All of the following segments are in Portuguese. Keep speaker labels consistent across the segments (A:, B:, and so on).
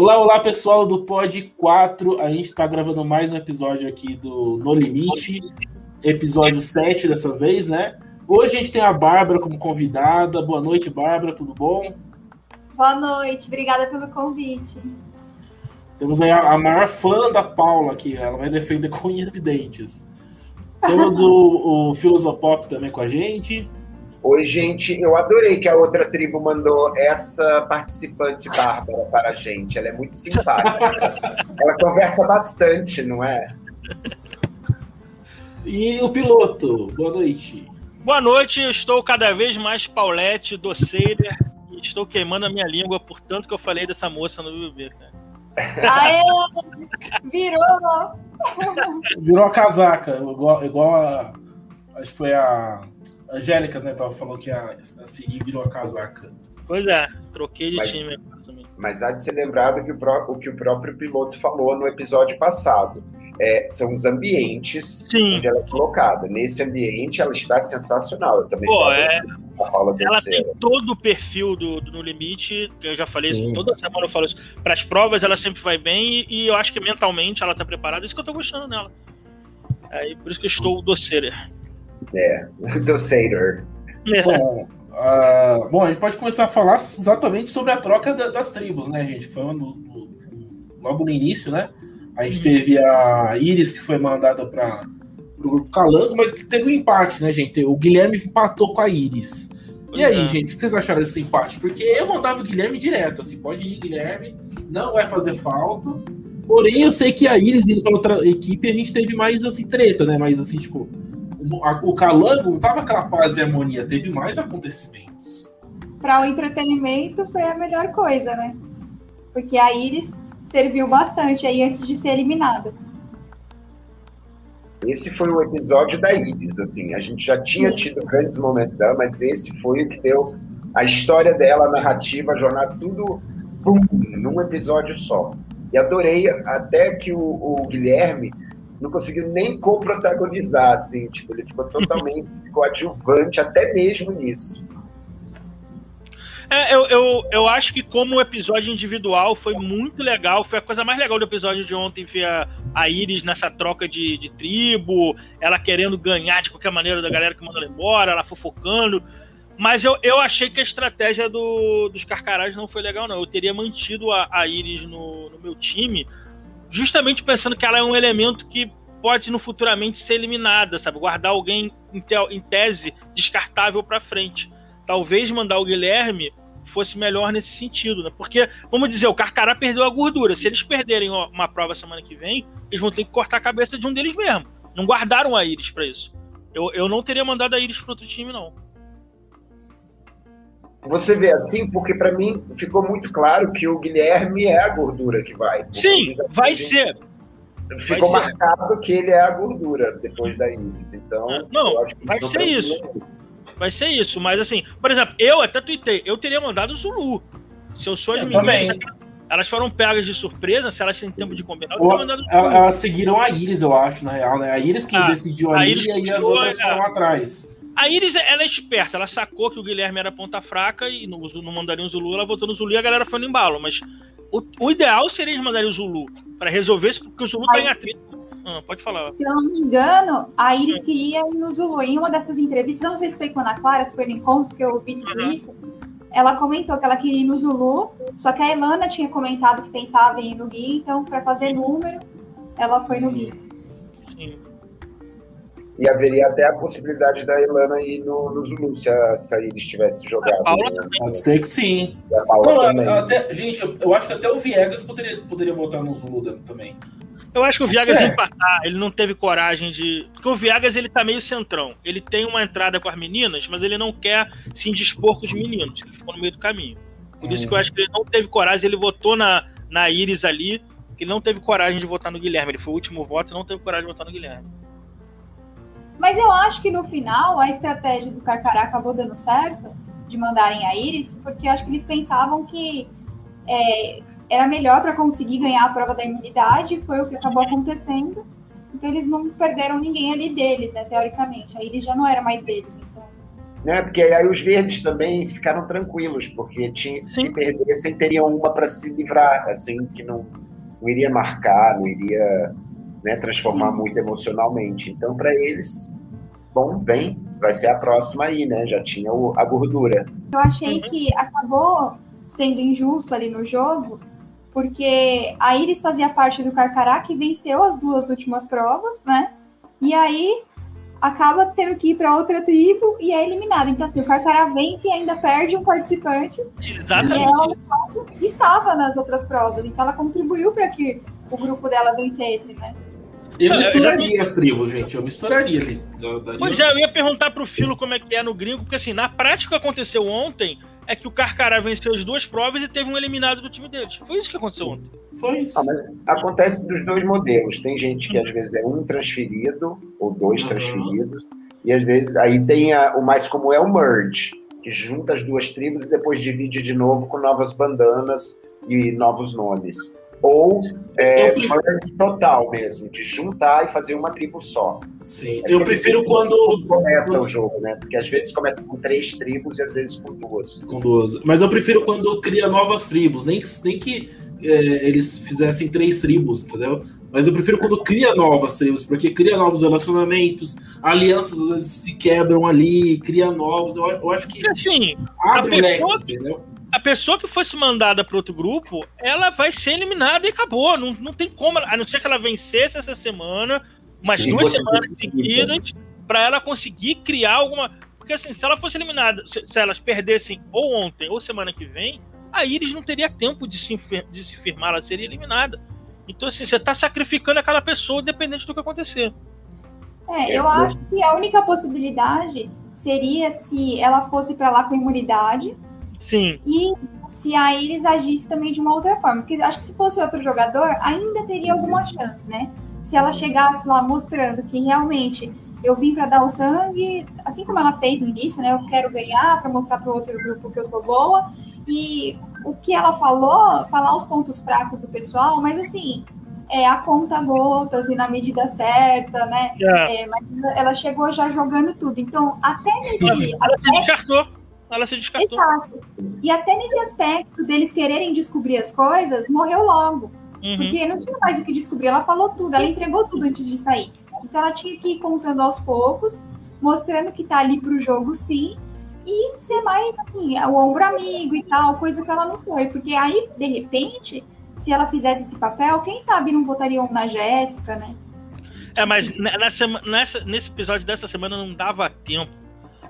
A: Olá, olá pessoal do Pod 4. A gente está gravando mais um episódio aqui do No Limite, episódio 7 dessa vez, né? Hoje a gente tem a Bárbara como convidada. Boa noite, Bárbara, tudo bom?
B: Boa noite, obrigada pelo convite.
A: Temos aí a, a maior fã da Paula aqui, ela vai defender com unhas e dentes. Temos o, o Filosopop também com a gente.
C: Oi, gente. Eu adorei que a outra tribo mandou essa participante Bárbara para a gente. Ela é muito simpática. Ela conversa bastante, não é?
A: E o piloto, boa noite.
D: Boa noite, eu estou cada vez mais Paulette, doceira, e estou queimando a minha língua por tanto que eu falei dessa moça no BBB, cara.
B: Aê! Virou!
A: Virou a casaca, igual, igual a. Acho que foi a Angélica, né? Tava falando que a, a Siri virou a casaca.
D: Pois é, troquei de
C: Mas-
D: time.
C: Mas há de ser lembrado que o, pró- o que o próprio piloto falou no episódio passado. É, são os ambientes
D: Sim.
C: onde ela é colocada. Nesse ambiente, ela está sensacional. Eu também
D: Pô,
C: falo
D: é,
C: a Paula
D: ela
C: Terceira.
D: tem todo o perfil do, do No Limite, que eu já falei
A: Sim.
D: isso, toda semana eu falo isso. Para as provas ela sempre vai bem e, e eu acho que mentalmente ela tá preparada, isso que eu tô gostando nela. Aí, por isso que eu estou doceira.
C: É, do Sater.
A: Bom, ah, bom, a gente pode começar a falar exatamente sobre a troca da- das tribos, né, gente? Foi no- no- logo no início, né? A gente teve a Iris, que foi mandada para o grupo Calango, mas que teve um empate, né, gente? O Guilherme empatou com a Iris. E aí,
D: é.
A: gente, o que vocês acharam desse empate? Porque eu mandava o Guilherme direto, assim, pode ir, Guilherme, não vai fazer falta. Porém, eu sei que a Iris indo para outra equipe, a gente teve mais, assim, treta, né? Mas, assim, tipo, o, Calango não tava aquela paz e harmonia, teve mais acontecimentos.
B: Para o entretenimento foi a melhor coisa, né? Porque a Iris serviu bastante aí antes de ser eliminada.
C: Esse foi o episódio da Iris, assim. A gente já tinha
B: Sim.
C: tido grandes momentos dela, mas esse foi o que deu a história dela, a narrativa, a jornada, tudo pum, num episódio só. E adorei até que o, o Guilherme não conseguiu nem co-protagonizar, assim, tipo, ele ficou totalmente coadjuvante até mesmo nisso.
D: É, eu, eu, eu acho que como episódio individual foi muito legal, foi a coisa mais legal do episódio de ontem, ver a, a Iris nessa troca de, de tribo, ela querendo ganhar de qualquer maneira da galera que mandou ela embora, ela fofocando. Mas eu, eu achei que a estratégia do, dos Carcarás não foi legal, não. Eu teria mantido a, a Iris no, no meu time, justamente pensando que ela é um elemento que pode no futuramente ser eliminada, sabe? Guardar alguém em, te- em tese descartável pra frente. Talvez mandar o Guilherme fosse melhor nesse sentido, né? Porque, vamos dizer, o Carcará perdeu a gordura. Se eles perderem uma prova semana que vem, eles vão ter que cortar a cabeça de um deles mesmo. Não guardaram a Iris pra isso. Eu, eu não teria mandado a Iris pro outro time, não.
C: Você vê assim, porque para mim ficou muito claro que o Guilherme é a gordura que vai.
D: Sim, vai ser.
C: Ficou
D: vai ser.
C: marcado que ele é a gordura depois da Iris. Então,
D: É, não,
C: eu acho que
D: vai ser isso. Vai ser isso. Mas assim, por exemplo, eu até tuitei, eu teria mandado o Zulu. Se eu sou as
A: Eu
D: meninas,
A: também.
D: elas foram pegas de surpresa, se elas têm tempo de combinar, eu teria mandado o Zulu.
A: Elas seguiram a Iris, eu acho, na real, né? A Iris que
D: Ah,
A: decidiu
D: a
A: ali
D: Iris
A: e aí as outras
D: é.
A: foram atrás.
D: A Iris, ela é esperta, ela sacou que o Guilherme era ponta fraca e no, no mandaria o Zulu, ela votou no Zulu e a galera foi no embalo. Mas o, o ideal seria eles mandarem o Zulu pra resolver isso, porque o Zulu tá
B: Mas-
D: em atrito. Ah, pode falar.
B: Se eu não me engano, a Iris queria ir no Zulu. Em uma dessas entrevistas, não sei se foi com a Ana Clara, se foi no encontro, que eu ouvi tudo
D: Uhum.
B: isso. Ela comentou que ela queria ir no Zulu, só que a Elana tinha comentado que pensava em ir no Gui, então, para fazer número, ela foi no Gui.
D: Sim.
C: E haveria até a possibilidade da Ilana ir no, no Zulu se a, Iris tivesse jogado.
D: A Paula
C: né?
A: Pode ser que sim.
C: E a Paula
A: Não,
C: também.
A: até- gente, eu, acho que até o Viegas poderia, poderia votar no Zulu também.
D: Eu acho que o Viegas ia empatar, ele não teve coragem de. Porque o Viegas ele tá meio centrão. Ele tem uma entrada com as meninas, mas ele não quer se indispor com os meninos. Ele ficou no meio do caminho. Por isso que eu acho que ele não teve coragem, ele votou na, na Iris ali, que ele não teve coragem de votar no Guilherme. Ele foi o último voto e não teve coragem de votar no Guilherme.
B: Mas eu acho que no final a estratégia do Carcará acabou dando certo de mandarem a Iris, porque eu acho que eles pensavam que é, era melhor para conseguir ganhar a prova da imunidade, foi o que acabou acontecendo. Então eles não perderam ninguém ali deles, né, teoricamente. A Iris já não era mais deles, então.
C: né? Porque aí os verdes também ficaram tranquilos, porque tinha, se perdessem, teriam uma para se livrar, assim, que não, não iria marcar, não iria né, transformar Sim. muito emocionalmente. Então, para eles, bom, bem, vai ser a próxima aí, né? Já tinha o, a gordura.
B: Eu achei uhum. que acabou sendo injusto ali no jogo, porque a Iris fazia parte do Carcará, que venceu as duas últimas provas, né? E aí acaba tendo que ir para outra tribo e é eliminada. Então, assim, o Carcará vence e ainda perde um participante.
D: Exatamente.
B: E ela estava nas outras provas, então ela contribuiu para que o grupo dela vencesse, né?
A: Eu misturaria já... as tribos, gente. Eu misturaria ali.
D: Pois é, eu ia perguntar pro Filo como é que é no gringo, porque assim, na prática aconteceu ontem é que o Carcará venceu as duas provas e teve um eliminado do time deles. Foi isso que aconteceu ontem.
A: Foi isso.
C: Ah, mas acontece dos dois modelos. Tem gente que às vezes é um transferido ou dois uhum. transferidos, e às vezes aí tem a, o mais comum é o merge, que junta as duas tribos e depois divide de novo com novas bandanas e novos nomes. Ou é, merge total mesmo, de juntar e fazer uma tribo só.
A: Sim, é eu prefiro quando.
C: Começa o jogo, né? Porque às vezes começa com três tribos e às vezes com duas.
A: Com duas. Mas eu prefiro quando cria novas tribos, nem que, nem que é, eles fizessem três tribos, entendeu? Mas eu prefiro quando cria novas tribos, porque cria novos relacionamentos, alianças às vezes se quebram ali, cria novos. Eu, eu acho que.
D: Assim, abre a pessoa, leque, entendeu? A pessoa que fosse mandada para outro grupo, ela vai ser eliminada e acabou. Não, não tem como, a não ser que ela vencesse essa semana, umas Sim, duas semanas seguidas, para ela conseguir criar alguma. Porque assim, se ela fosse eliminada, se, se, elas perdessem ou ontem ou semana que vem, a Iris não teria tempo de se, de se firmar, ela seria eliminada. Então, assim, você está sacrificando aquela pessoa dependente do que acontecer.
B: É, eu acho que a única possibilidade seria se ela fosse para lá com imunidade
D: Sim.
B: E se a Iris agisse também de uma outra forma. Porque acho que se fosse outro jogador, ainda teria alguma chance, né? Se ela chegasse lá mostrando que realmente eu vim para dar o sangue, assim como ela fez no início, né? Eu quero ganhar para mostrar para o outro grupo que eu sou boa. E o que ela falou, falar os pontos fracos do pessoal, mas assim, é a conta gotas e na medida certa, né? É. É, mas ela chegou já jogando tudo. Então, até nesse.
D: Ela se descartou ela se descartou.
B: Exato. E até nesse aspecto deles quererem descobrir as coisas, morreu logo. Uhum. Porque não tinha mais o que descobrir. Ela falou tudo, ela entregou tudo antes de sair. Então ela tinha que ir contando aos poucos, mostrando que tá ali pro jogo sim, e ser mais assim, o ombro amigo e tal, coisa que ela não foi. Porque aí, de repente, se ela fizesse esse papel, quem sabe não votariam na Jéssica, né?
D: É, mas nessa, nessa, nesse episódio dessa semana não dava tempo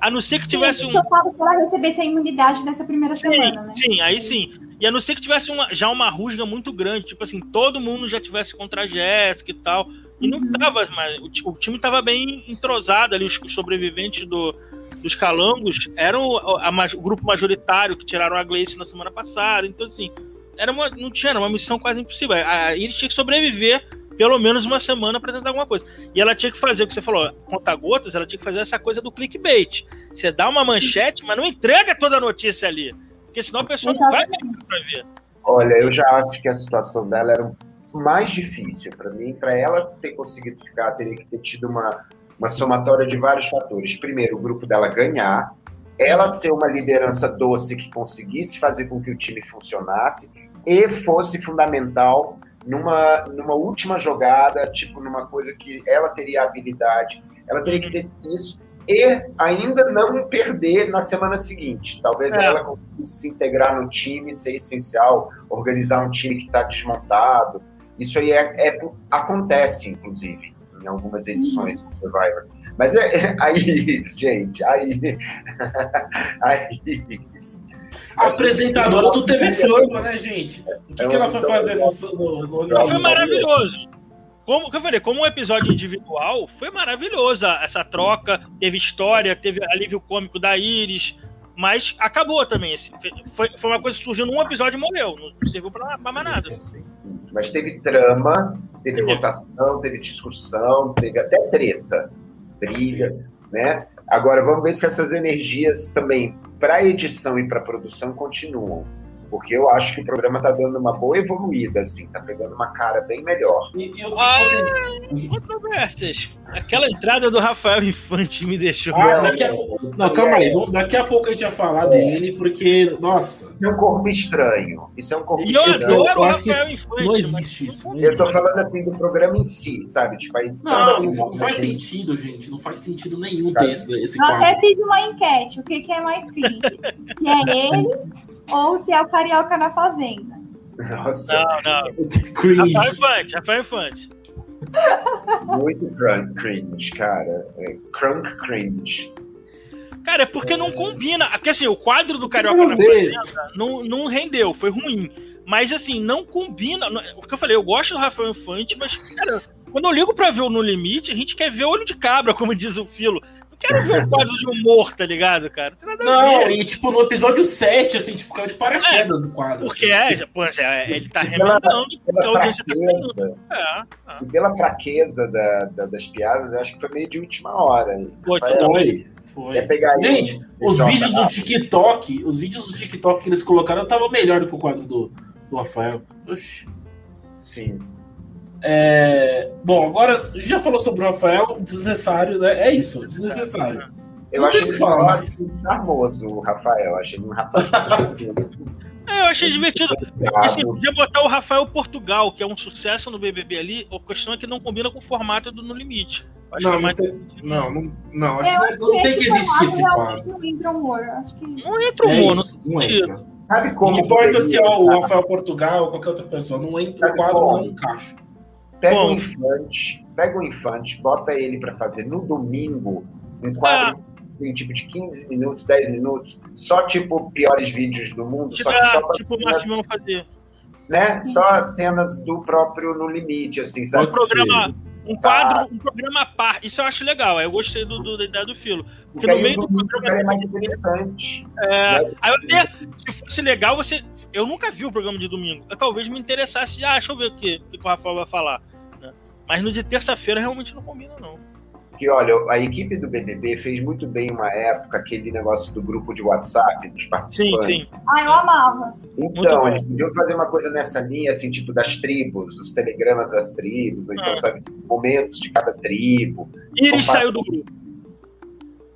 D: a não ser que sim, tivesse um.
B: Se ela recebesse a imunidade nessa primeira
D: sim,
B: semana, né?
D: Sim, aí sim. E a não ser que tivesse uma, já uma rusga muito grande, tipo assim, todo mundo já tivesse contra a Jéssica e tal. E não uhum. tava mais. O, o, time tava bem entrosado ali, os, os sobreviventes do, dos calangos eram a, a, o grupo majoritário que tiraram a Gleice na semana passada. Então, assim, era uma, não tinha, era uma missão quase impossível. A Iris tinha que sobreviver pelo menos uma semana para tentar alguma coisa. E ela tinha que fazer o que você falou, conta-gotas, ela tinha que fazer essa coisa do clickbait. Você dá uma manchete, mas não entrega toda a notícia ali. Porque senão a pessoa Exatamente. não vai para ver.
C: Olha, eu já acho que a situação dela era mais difícil para mim. Para ela ter conseguido ficar, teria que ter tido uma, uma somatória de vários fatores. Primeiro, o grupo dela ganhar, ela ser uma liderança doce que conseguisse fazer com que o time funcionasse e fosse fundamental numa, numa última jogada, tipo numa coisa que ela teria habilidade, ela teria que ter isso e ainda não perder na semana seguinte. Talvez é. ela conseguisse se integrar no time, ser essencial, organizar um time que está desmontado. Isso aí é, é, acontece, inclusive, em algumas edições do Survivor. Mas é, é aí, gente, aí, aí
A: a apresentadora do TV Fama, né, gente? O que, é que ela foi fazer no, no, no,
D: Foi maravilhoso. Como eu falei, como um episódio individual, foi maravilhosa essa troca. Teve história, teve alívio cômico da Iris, mas acabou também. Assim, foi, foi uma coisa que surgiu num episódio e morreu. Não serviu pra, pra mais nada. Sim, sim,
C: Mas teve trama, teve votação, teve discussão, teve até treta, briga, né? Agora vamos ver se essas energias também para edição e para produção continuam. Porque eu acho que o programa tá dando uma boa evoluída, assim, tá pegando uma cara bem melhor.
A: E, e que
D: Ah,
A: vocês.
D: Controvérsias. Aquela entrada do Rafael Infante me deixou.
A: Ah, daqui a pouco. Não, calma aí. Daqui a pouco a gente vai falar dele, porque, nossa,
C: Isso é um corpo estranho. Isso é um corpo
D: E eu
C: estranho.
A: eu
D: adoro o
A: acho que
D: Rafael Infante.
A: não existe isso. Não
C: Eu tô falando assim do programa em si, sabe? Tipo, a edição.
A: Não,
C: assim,
A: não, não faz
C: gente-
A: sentido, gente. Não faz sentido nenhum
C: Cara,
A: ter esse, esse
B: Eu até fiz uma enquete, o que, que é mais cringe? se é ele ou se é o Carioca na Fazenda.
C: Nossa,
D: Não, não.
A: Cringe.
D: Rafael Infante, Rafael Infante.
C: muito crunk cringe, cara. É, crunk cringe.
D: Cara, é porque não combina. Porque assim, o quadro do Carioca na. Fazenda não, não rendeu, foi ruim. Mas assim, não combina. não- O que eu falei, eu gosto do Rafael Infante, mas, cara, quando eu ligo pra ver o No Limite, a gente quer ver olho de cabra, como diz o Filo. Quero ver um quadro de humor, tá ligado, cara? Não
A: e tipo, no episódio 7, assim, tipo, caiu de paraquedas o quadro.
D: Porque
A: assim.
D: é, pô, já, ele tá
C: Pela-
D: a
C: Pela
D: audiência tá
C: fraqueza,
D: É, é.
C: e pela fraqueza da- da- das piadas, eu acho que foi meio de última hora. Rafael,
A: Foi, foi.
C: Quer pegar
A: Gente,
C: um-
A: os
C: joga
A: vídeos do. TikTok, os vídeos do TikTok que eles colocaram estavam melhor do que o quadro do, do Rafael. Oxi.
C: Sim.
A: É, Bom, agora a gente já falou sobre o Rafael, desnecessário, né? É isso, desnecessário.
C: Eu
A: Não o que falar
C: charmoso, o Rafael. Achei ele um rapaz
D: É, eu achei divertido. Assim, podia botar o Rafael Portugal, que é um sucesso no BBB ali. A questão é que não combina com o formato do No Limite.
A: Não,
D: é
A: não
D: mais-
A: tem, não, não, não, acho que não, não tem que existir esse
B: formato
A: quadro.
B: Não entra humor. Acho que
D: Não entra o
A: É isso, não entra.
C: Sabe como.
A: Não importa se é o Rafael Portugal ou qualquer outra pessoa, não entra o quadro,
C: como?
A: não encaixa.
C: Pega
D: Bom.
C: o infante, pega o infante, bota ele pra fazer no domingo um quadro em tipo de 15 minutos, 10 minutos, só tipo piores vídeos do mundo, só que só com
D: tipo,
C: cenas,
D: fazer.
C: né? Só as cenas do próprio no limite, assim, sabe?
D: Um programa, um quadro, um programa à parte. Isso eu acho legal. Eu gostei do, do- da ideia do Filo.
C: Porque
D: no
C: aí
D: meio
C: o
D: do programa-
C: ficaria mais interessante.
D: É,
C: né?
D: aí eu até, se fosse legal, você. Eu nunca vi o programa de domingo. Eu talvez me interessasse ah, deixa eu ver o que, o que o Rafael vai falar. né? Mas no de terça-feira realmente não combina, não.
C: Porque, olha, a equipe do BBB fez muito bem uma época aquele negócio do grupo de WhatsApp dos
D: Sim,
C: participantes.
D: sim.
B: Ah, eu amava.
C: Então, eles podiam fazer uma coisa nessa linha, assim, tipo das tribos, os telegramas das tribos, ou então,
D: Ah.
C: sabe, momentos de cada tribo.
D: Iris
C: Compa-
D: saiu do grupo.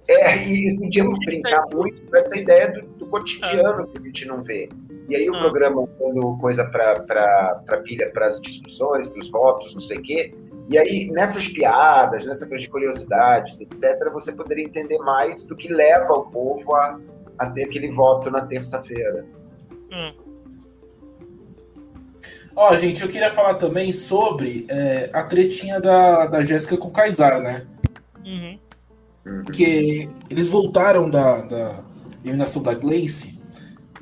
C: É, e podíamos brincar muito com essa ideia do, do cotidiano que a gente não vê. E aí o
D: Ah.
C: programa dando coisa para pilha, para as discussões, para os votos, não sei o quê. E aí, nessas piadas, nessa coisa de curiosidades, etc., você poderia entender mais do que leva o povo a, a ter aquele voto na terça-feira.
D: Hum.
A: Ó, gente, eu queria falar também sobre é, a tretinha da, da Jéssica com o Kaysar, né?
D: Uhum.
A: Porque eles voltaram da, da eliminação da Gleice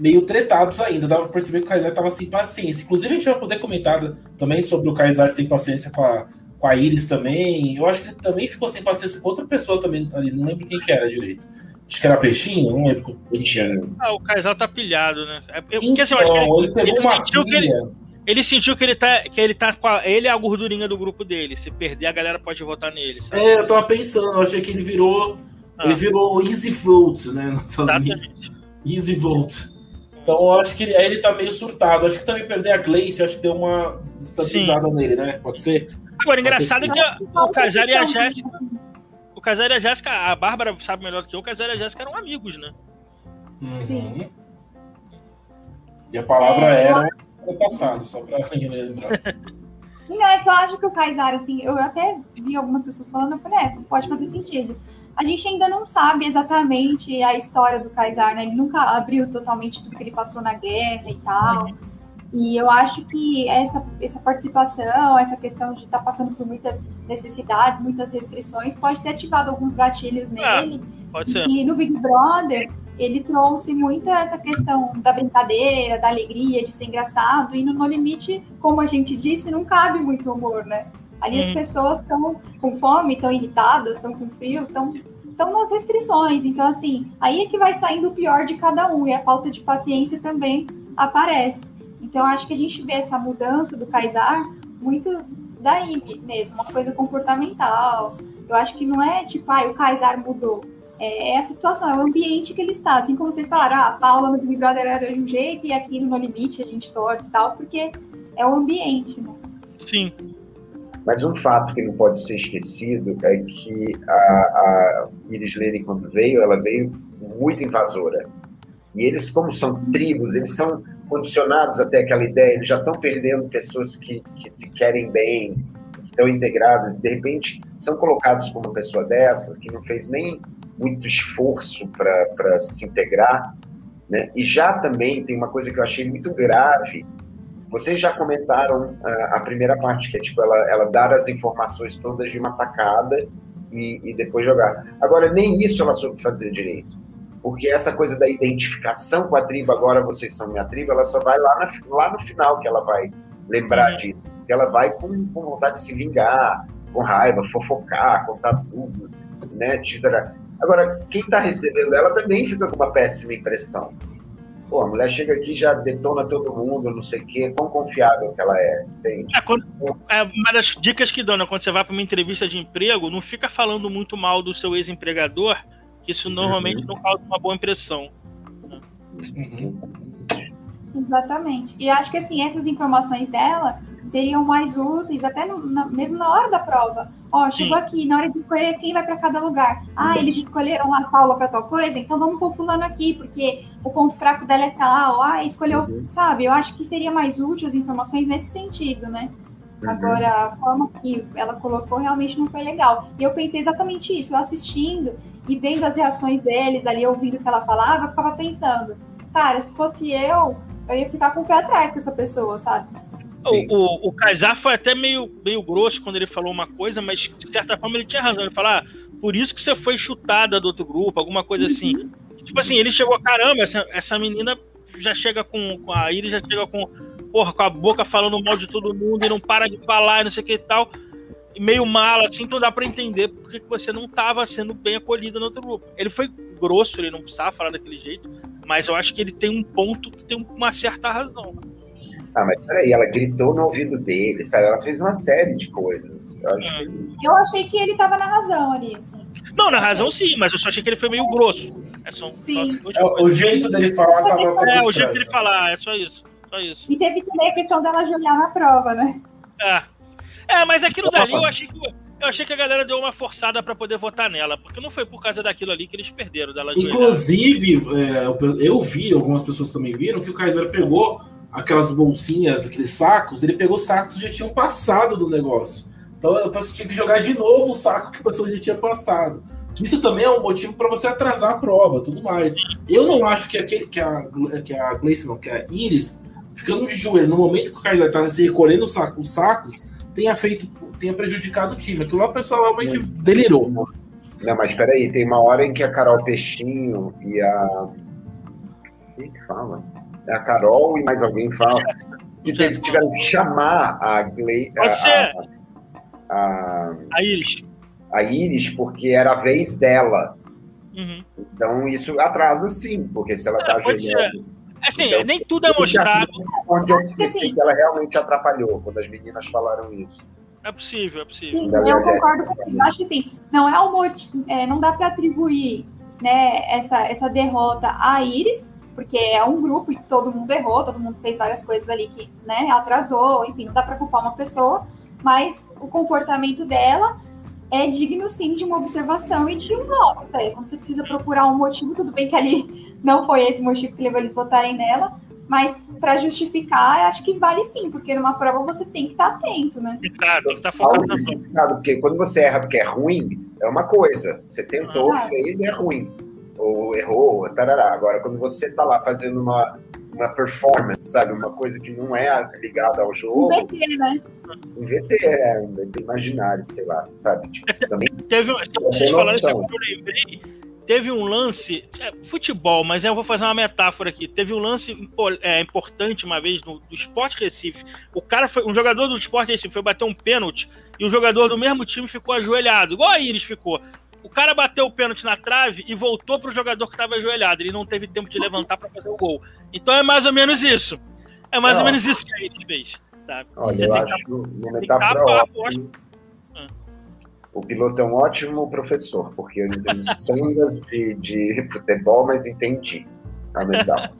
A: meio tretados ainda. Dava pra perceber que o Kaysar tava sem paciência. Inclusive, a gente vai poder comentar também sobre o Kaysar sem paciência com a, com a Iris também. Eu acho que ele também ficou sem paciência com outra pessoa também ali. Não lembro quem que era direito. Acho que era Peixinho, não lembro quem que era.
D: Ah, o Kaysar tá pilhado, né? É, porque assim, eu
A: Então,
D: acho que ele,
A: ele, pegou
D: ele
A: uma
D: sentiu que ele- ele sentiu que ele tá. Que ele tá com a, Ele é a gordurinha do grupo dele. Se perder, a galera pode votar nele. sabe?
A: É, eu tava pensando, eu achei que ele virou.
D: Ah.
A: Ele virou Easy Vote, né? Nos Estados Unidos. Easy Vote. Então eu acho que ele, ele tá meio surtado. Acho que também perder a Gleice, acho que deu uma desestabilizada nele, né? Pode ser?
D: Agora, engraçado é que a- o Kaysar e a Jéssica. O Kaysar e a Jéssica, a Bárbara sabe melhor do que eu, o Kaysar e a Jéssica eram amigos, né?
B: Sim.
A: Uhum. E a palavra
B: É,
A: era passado, só pra lembrar.
B: Não, é que eu acho que o Kaysar, assim, eu até vi algumas pessoas falando, eu falei, é, pode fazer sentido. A gente ainda não sabe exatamente a história do Kaysar, né? Ele nunca abriu totalmente tudo que ele passou na guerra e tal. E eu acho que essa, essa participação, essa questão de estar passando por muitas necessidades, muitas restrições, pode ter ativado alguns gatilhos
D: Ah,
B: nele.
D: Pode ser.
B: E no Big Brother, ele trouxe muito essa questão da brincadeira, da alegria, de ser engraçado. E no No Limite, como a gente disse, não cabe muito humor, né? Ali as
D: Hum.
B: pessoas estão com fome, estão irritadas, estão com frio, estão estão nas restrições. Então, assim, aí é que vai saindo o pior de cada um. E a falta de paciência também aparece. Então, acho que a gente vê essa mudança do Kaysar muito daí mesmo, uma coisa comportamental. Eu acho que não é tipo, ah, o Kaysar mudou. é, é a situação, é o ambiente que ele está. Assim como vocês falaram, ah, a Paula no Big Brother era de um jeito e aqui no No Limite a gente torce e tal, porque é o ambiente, né?
D: Sim.
C: Mas um fato que não pode ser esquecido é que a, a Iris Lane, quando veio, ela veio muito invasora. E eles, como são tribos, eles são condicionados até aquela ideia, eles já estão perdendo pessoas que, que se querem bem, que estão integradas, e de repente são colocados como uma pessoa dessas, que não fez nem muito esforço para se integrar. Né? E já também tem uma coisa que eu achei muito grave, vocês já comentaram uh, a primeira parte, que é tipo ela, ela dar as informações todas de uma tacada e, e, depois jogar. Agora, nem isso ela soube fazer direito. Porque essa coisa da identificação com a tribo, agora vocês são minha tribo, ela só vai lá, na, lá no final que ela vai lembrar uhum. disso. Que ela vai com, com, vontade de se vingar, com raiva, fofocar, contar tudo, né? Agora, quem está recebendo ela também fica com uma péssima impressão. Pô, a mulher chega aqui já detona todo mundo, não sei o quê. Quão confiável que ela é, entende?
D: É, quando, é uma das dicas que dão, né? Quando você vai para uma entrevista de emprego, não fica falando muito mal do seu ex-empregador, que isso normalmente uhum. não causa uma boa impressão.
B: Uhum. Exatamente. E acho que assim, essas informações dela seriam mais úteis, até no, na, mesmo na hora da prova. Ó, chegou Sim. aqui, na hora de escolher quem vai para cada lugar. Ah, eles escolheram a Paula para tal coisa, então vamos pôr fulano aqui, porque o ponto fraco dela é tal. Ah, escolheu, uhum. sabe? Eu acho que seria mais útil as informações nesse sentido, né? Uhum. Agora, a forma que ela colocou realmente não foi legal. E eu pensei exatamente isso, eu assistindo e vendo as reações deles ali, ouvindo o que ela falava, eu ficava pensando, cara, se fosse eu, eu ia ficar com o pé atrás com essa pessoa, sabe?
D: O, o, o Kaysar foi até meio, meio grosso quando ele falou uma coisa, mas de certa forma ele tinha razão. Ele falou, ah, por isso que você foi chutada do outro grupo, alguma coisa assim. Uhum. Tipo assim, ele chegou, caramba, essa, essa menina já chega com, com a Iris, já chega com, porra, com a boca falando mal de todo mundo e não para de falar, não sei o que e tal. Meio mala, assim, então dá pra entender porque que você não tava sendo bem acolhida no outro grupo. Ele foi grosso, ele não precisava falar daquele jeito, mas eu acho que ele tem um ponto que tem uma certa razão.
C: Ah, mas peraí, ela gritou no ouvido dele, sabe? Ela fez uma série de coisas. Eu, acho que...
B: eu achei que ele tava na razão ali, assim.
D: Não, na razão sim, mas eu só achei que ele foi meio grosso. É só,
B: sim.
A: Só é, o jeito dele falar tava.
D: É, o jeito dele falar, é só isso. Só isso.
B: E teve também a questão dela ajoelhar na prova, né?
D: É. É, mas aquilo dali eu achei que. Eu achei que a galera deu uma forçada para poder votar nela, porque não foi por causa daquilo ali que eles perderam dela.
A: Inclusive, é, eu vi, algumas pessoas também viram, que o Kaiser pegou aquelas bolsinhas, aqueles sacos, ele pegou sacos que já tinham passado do negócio. Então a pessoa tinha que jogar de novo o saco que a pessoa já tinha passado. Isso também é um motivo para você atrasar a prova, tudo mais. Eu não acho que, aquele, que a que a Gleice, não, que a Iris, ficando de joelho no momento que o Kaiser está recolhendo os sacos, tenha feito, tenha prejudicado o time. Aquilo lá o pessoal realmente não. delirou.
C: Não, mas peraí, tem uma hora em que a Carol Peixinho e a. Quem que fala? É a Carol e mais alguém fala que tiveram que chamar a Gle...
D: Pode ser.
C: A, a,
D: a Iris.
C: A Iris, porque era a vez dela.
D: Uhum.
C: Então isso atrasa sim, porque se ela está é,
D: ajoelhando. Assim, então, nem tudo é mostrado.
C: Onde eu pensei que ela realmente atrapalhou quando as meninas falaram isso.
D: É possível, é possível.
B: Sim, eu concordo com você. Eu acho que assim, não é um motivo, é, não dá para atribuir né, essa, essa derrota à Iris, porque é um grupo e todo mundo errou, todo mundo fez várias coisas ali que né, atrasou, enfim, não dá para culpar uma pessoa, mas o comportamento dela é digno sim de uma observação e de um voto. Tá? Quando você precisa procurar um motivo, tudo bem que ali não foi esse motivo que levou eles a votarem nela, mas para justificar, acho que vale sim, porque numa prova você tem que estar tá atento, né?
D: Claro, tem que estar tá focado
C: na Porque quando você erra porque é ruim, é uma coisa. Você tentou, ah. fez e é ruim ou errou, tarará. Agora, quando você está lá fazendo uma, uma performance, sabe? Uma coisa que não é ligada ao jogo.
B: Um VT, né?
C: Um VT, é, um VT imaginário, sei lá, sabe? Tipo, também.
D: Teve, vocês falaram isso, eu lembrei. Teve um lance, é, futebol, mas eu vou fazer uma metáfora aqui. Teve um lance é, importante uma vez no, do Sport Recife. O cara foi, um jogador do Sport Recife foi bater um pênalti e o jogador do mesmo time ficou ajoelhado, igual a Iris ficou. O cara bateu o pênalti na trave e voltou pro jogador que estava ajoelhado. Ele não teve tempo de levantar para fazer o gol. Então é mais ou menos isso. É mais ou menos isso que a gente fez, sabe?
C: Olha, eu acho uma metáfora. O piloto é um ótimo professor, porque eu não entendo sondas de, de futebol, mas entendi. Tá legal.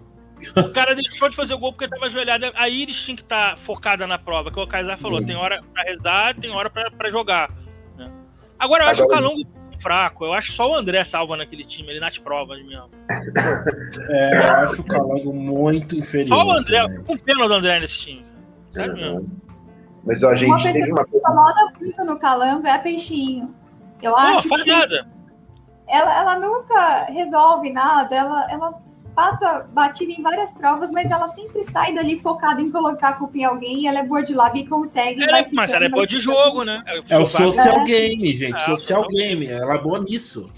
D: O cara deixou de fazer o gol porque estava ajoelhado. A Iris tinha que estar tá focada na prova, que o Kaysar falou: hum. tem hora para rezar, tem hora para jogar. Né? Agora, eu acho Agora, o Calongo fraco. Eu acho só o André salva naquele time, ele nas provas mesmo.
A: É, eu acho o Calongo muito inferior.
D: Só o André, também. com pena do André nesse time. Sério uhum. mesmo.
C: Mas ó, a gente
B: uma pessoa uma que incomoda muito no Calango é a Peixinho. Eu acho
D: que nada.
B: Ela, ela nunca resolve nada, ela, ela passa batida em várias provas, mas ela sempre sai dali focada em colocar a culpa em alguém, ela é boa de lab e consegue.
D: É, mas ela é boa de jogo, né?
A: É, o social é. game, gente. É, social game. Ela é boa nisso.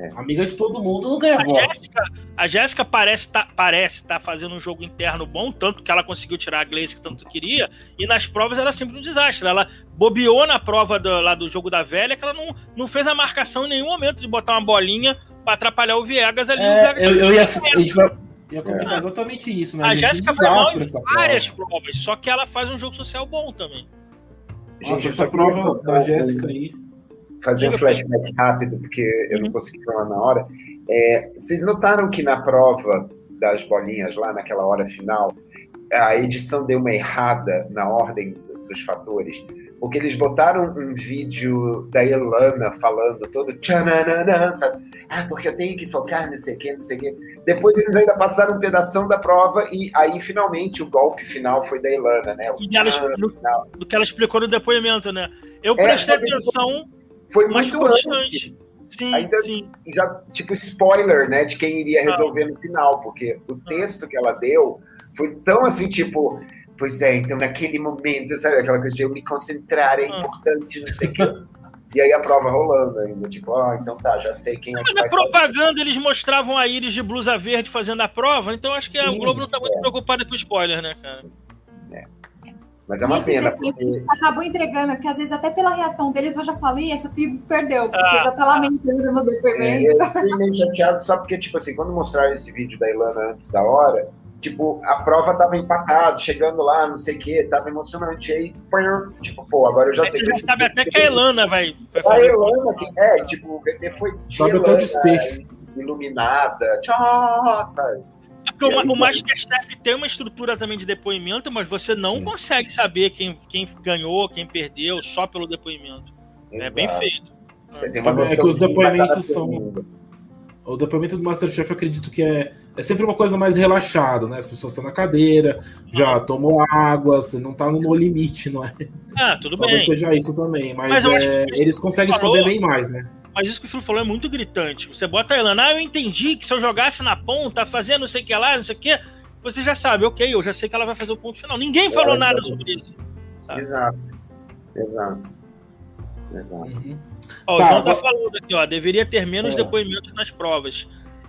A: É. Amiga de todo mundo não ganha a
D: bola. Jéssica, a Jéssica parece tá, parece tá fazendo um jogo interno bom, tanto que ela conseguiu tirar a Gleice que tanto queria, e nas provas era sempre um desastre. Ela bobeou na prova do, lá do jogo da velha, que ela não, não fez a marcação em nenhum momento de botar uma bolinha para atrapalhar o Viegas ali.
A: É, o Viegas eu, eu ia, a gente vai, ia comentar exatamente isso, né?
D: A Jéssica foi mal em várias prova. provas, só que ela faz um jogo social bom também.
A: Nossa, gente, essa prova da Jéssica aí
C: fazer um flashback rápido, porque eu não uhum. consegui falar na hora. É, vocês notaram que na prova das bolinhas, lá naquela hora final, a edição deu uma errada na ordem dos fatores? Porque eles botaram um vídeo da Elana falando todo tchananana, sabe? Ah, porque eu tenho que focar, não sei o quê, não sei o quê. Depois eles ainda passaram um pedaço da prova e aí finalmente o golpe final foi da Elana, né? O
D: e ela, no, do que ela explicou no depoimento, né? Eu é, prestei é, atenção.
C: Foi muito antes. Sim, Ainda sim. já, tipo, spoiler, né, de quem iria resolver no final, porque o texto que ela deu foi tão assim, tipo, pois é, então naquele momento, sabe, aquela coisa de eu me concentrar é importante, não sei o quê. E aí a prova rolando ainda, tipo, ah, então tá, já sei quem é
D: que Na propaganda fazer. eles mostravam a Iris de blusa verde fazendo a prova, então acho que Sim, a Globo não tá muito é. preocupada com spoiler, né, cara?
C: Mas é uma pena. Porque...
B: Acabou entregando, porque às vezes até pela reação deles eu já falei, essa tribo perdeu, porque ah, já tá lamentando no depoimento.
C: É, eu fiquei meio chateado só porque, tipo assim, quando mostraram esse vídeo da Ilana antes da hora, tipo, a prova tava empatada, chegando lá, não sei o que, tava emocionante. Aí, tipo, pô, agora eu já sei.
D: Você já sabe até que a Ilana vai,
C: vai A Ilana, que, é, tipo, o VT foi.
A: Sabe o desfecho.
C: Iluminada, tchau, sabe?
D: É porque o, o Masterchef tem uma estrutura também de depoimento, mas você não Sim. consegue saber quem, quem ganhou, quem perdeu, só pelo depoimento. Exato. É bem feito.
A: é que os depoimentos são. O depoimento do Masterchef eu acredito que é, é sempre uma coisa mais relaxada, né? As pessoas estão na cadeira, já ah. tomou água, você não está no limite, não é?
D: Ah, tudo
A: Talvez
D: bem.
A: seja isso também, mas, mas é, eles conseguem falou, esconder bem mais, né?
D: Mas isso que o Filo falou é muito gritante. Você bota a Elana, ah, eu entendi que se eu jogasse na ponta, fazendo não sei o que lá, não sei o que, você já sabe, ok, eu já sei que ela vai fazer o ponto final. Ninguém é, falou nada sobre isso.
C: Sabe? Exato. Exato. Exato. Uhum.
D: Ó, tá, o João tá falando aqui, ó, deveria ter menos é. depoimentos nas provas.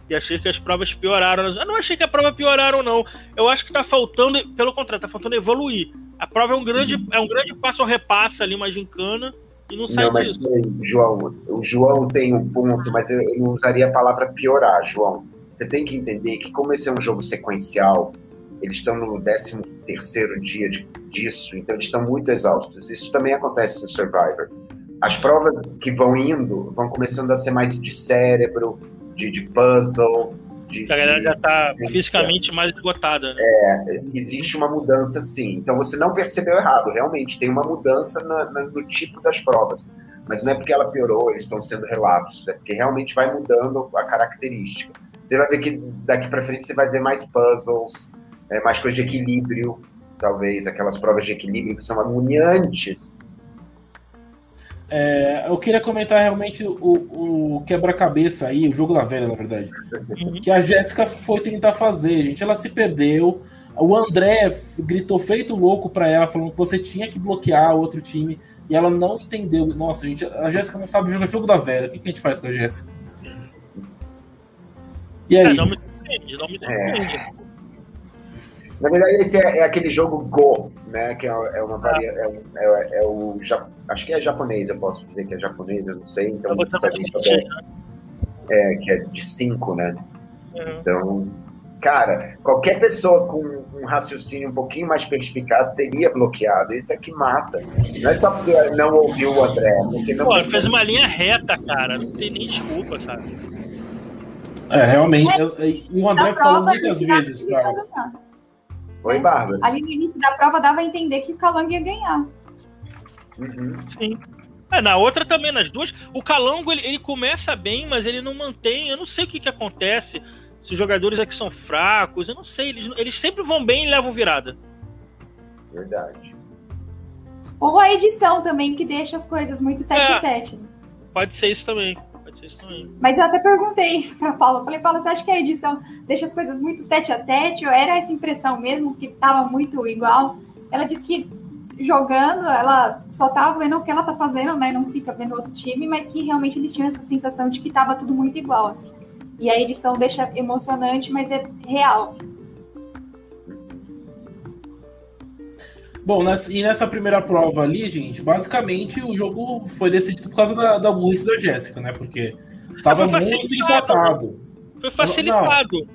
D: E achei que as provas pioraram. Eu não achei que a prova pioraram, não. Eu acho que tá faltando, pelo contrário, tá faltando evoluir. A prova é um grande, uhum. é um grande passo ao repassa ali, uma gincana e não sai não, mas
C: disso. João, o João tem um ponto, mas eu, eu não usaria a palavra piorar, João. Você tem que entender que, como esse é um jogo sequencial, eles estão no 13 terceiro dia de, disso, então eles estão muito exaustos. Isso também acontece no Survivor. As provas que vão indo vão começando a ser mais de cérebro, de, de puzzle, de,
D: a galera já está fisicamente mais esgotada. Né?
C: É, existe uma mudança sim. Então você não percebeu errado, realmente tem uma mudança na, na, no tipo das provas. Mas não é porque ela piorou, eles estão sendo relapsos, é porque realmente vai mudando a característica. Você vai ver que daqui para frente você vai ver mais puzzles, é, mais coisas de equilíbrio, talvez, aquelas provas de equilíbrio que são agoniantes
A: é, eu queria comentar realmente o, o quebra-cabeça aí, o jogo da velha, na verdade. Uhum. Que a Jéssica foi tentar fazer, gente. Ela se perdeu. O André gritou feito louco para ela, falando que você tinha que bloquear outro time. E ela não entendeu. Nossa, gente, a Jéssica não sabe jogar jogo da velha. O que, que a gente faz com a Jéssica?
D: E aí? É, não me surpreende, não me surpreende. É.
C: Na verdade, esse é, é, aquele jogo Go, né? Que é, é uma varia, é, é, é, o acho que é japonês, eu posso dizer que é japonês, eu não sei. Então, alguém souber, é que é de 5, né? Uhum. Então, cara, qualquer pessoa com um raciocínio um pouquinho mais perspicaz teria bloqueado. Isso é que mata. Não é só porque não ouviu o André. Porque não
D: Pô, fez uma linha reta, cara. Não tem nem desculpa, sabe?
A: É, realmente. eu- E o André falou muitas vezes pra.
C: Oi, Bárbara.
B: Ali no início da prova dava a entender que o Calango ia ganhar.
C: Uhum.
D: Sim. É, na outra também, nas duas. O Calango, ele, ele começa bem, mas ele não mantém. Eu não sei o que, que acontece. Se os jogadores aqui são fracos, eu não sei. Eles, eles sempre vão bem e levam virada.
C: Verdade.
B: Ou a edição também, que deixa as coisas muito tete
D: É.
B: a tete. né?
D: Pode ser isso também.
B: Mas eu até perguntei isso pra Paula. Falei, Paula, você acha que a edição deixa as coisas muito tete a tete? Ou era essa impressão mesmo que tava muito igual? Ela disse que jogando, ela só tava vendo o que ela tá fazendo, né? Não fica vendo outro time, mas que realmente eles tinham essa sensação de que tava tudo muito igual, assim. E a edição deixa emocionante, mas é real.
A: Bom, nessa- e nessa primeira prova ali, gente, basicamente o jogo foi decidido por causa da, da burrice da Jéssica, né? Porque tava muito empatado.
D: Foi facilitado.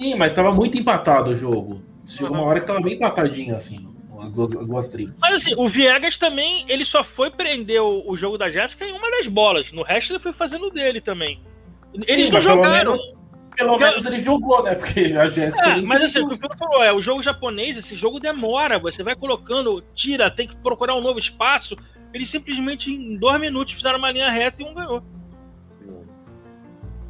A: Sim, mas tava muito empatado o jogo. Chegou
D: Uhum.
A: uma hora que tava bem empatadinho, assim, as duas, as duas tribos.
D: Mas assim, o Viegas também, ele só foi prender o, o jogo da Jéssica em uma das bolas. No resto ele foi fazendo o dele também. Eles
A: Sim,
D: não jogaram.
A: menos- Pelo menos ele jogou, né? Porque a Jéssica.
D: É, mas assim, o que o Pedro falou é, o jogo japonês, esse jogo demora, você vai colocando, tira, tem que procurar um novo espaço. Eles simplesmente em dois minutos fizeram uma linha reta e um ganhou.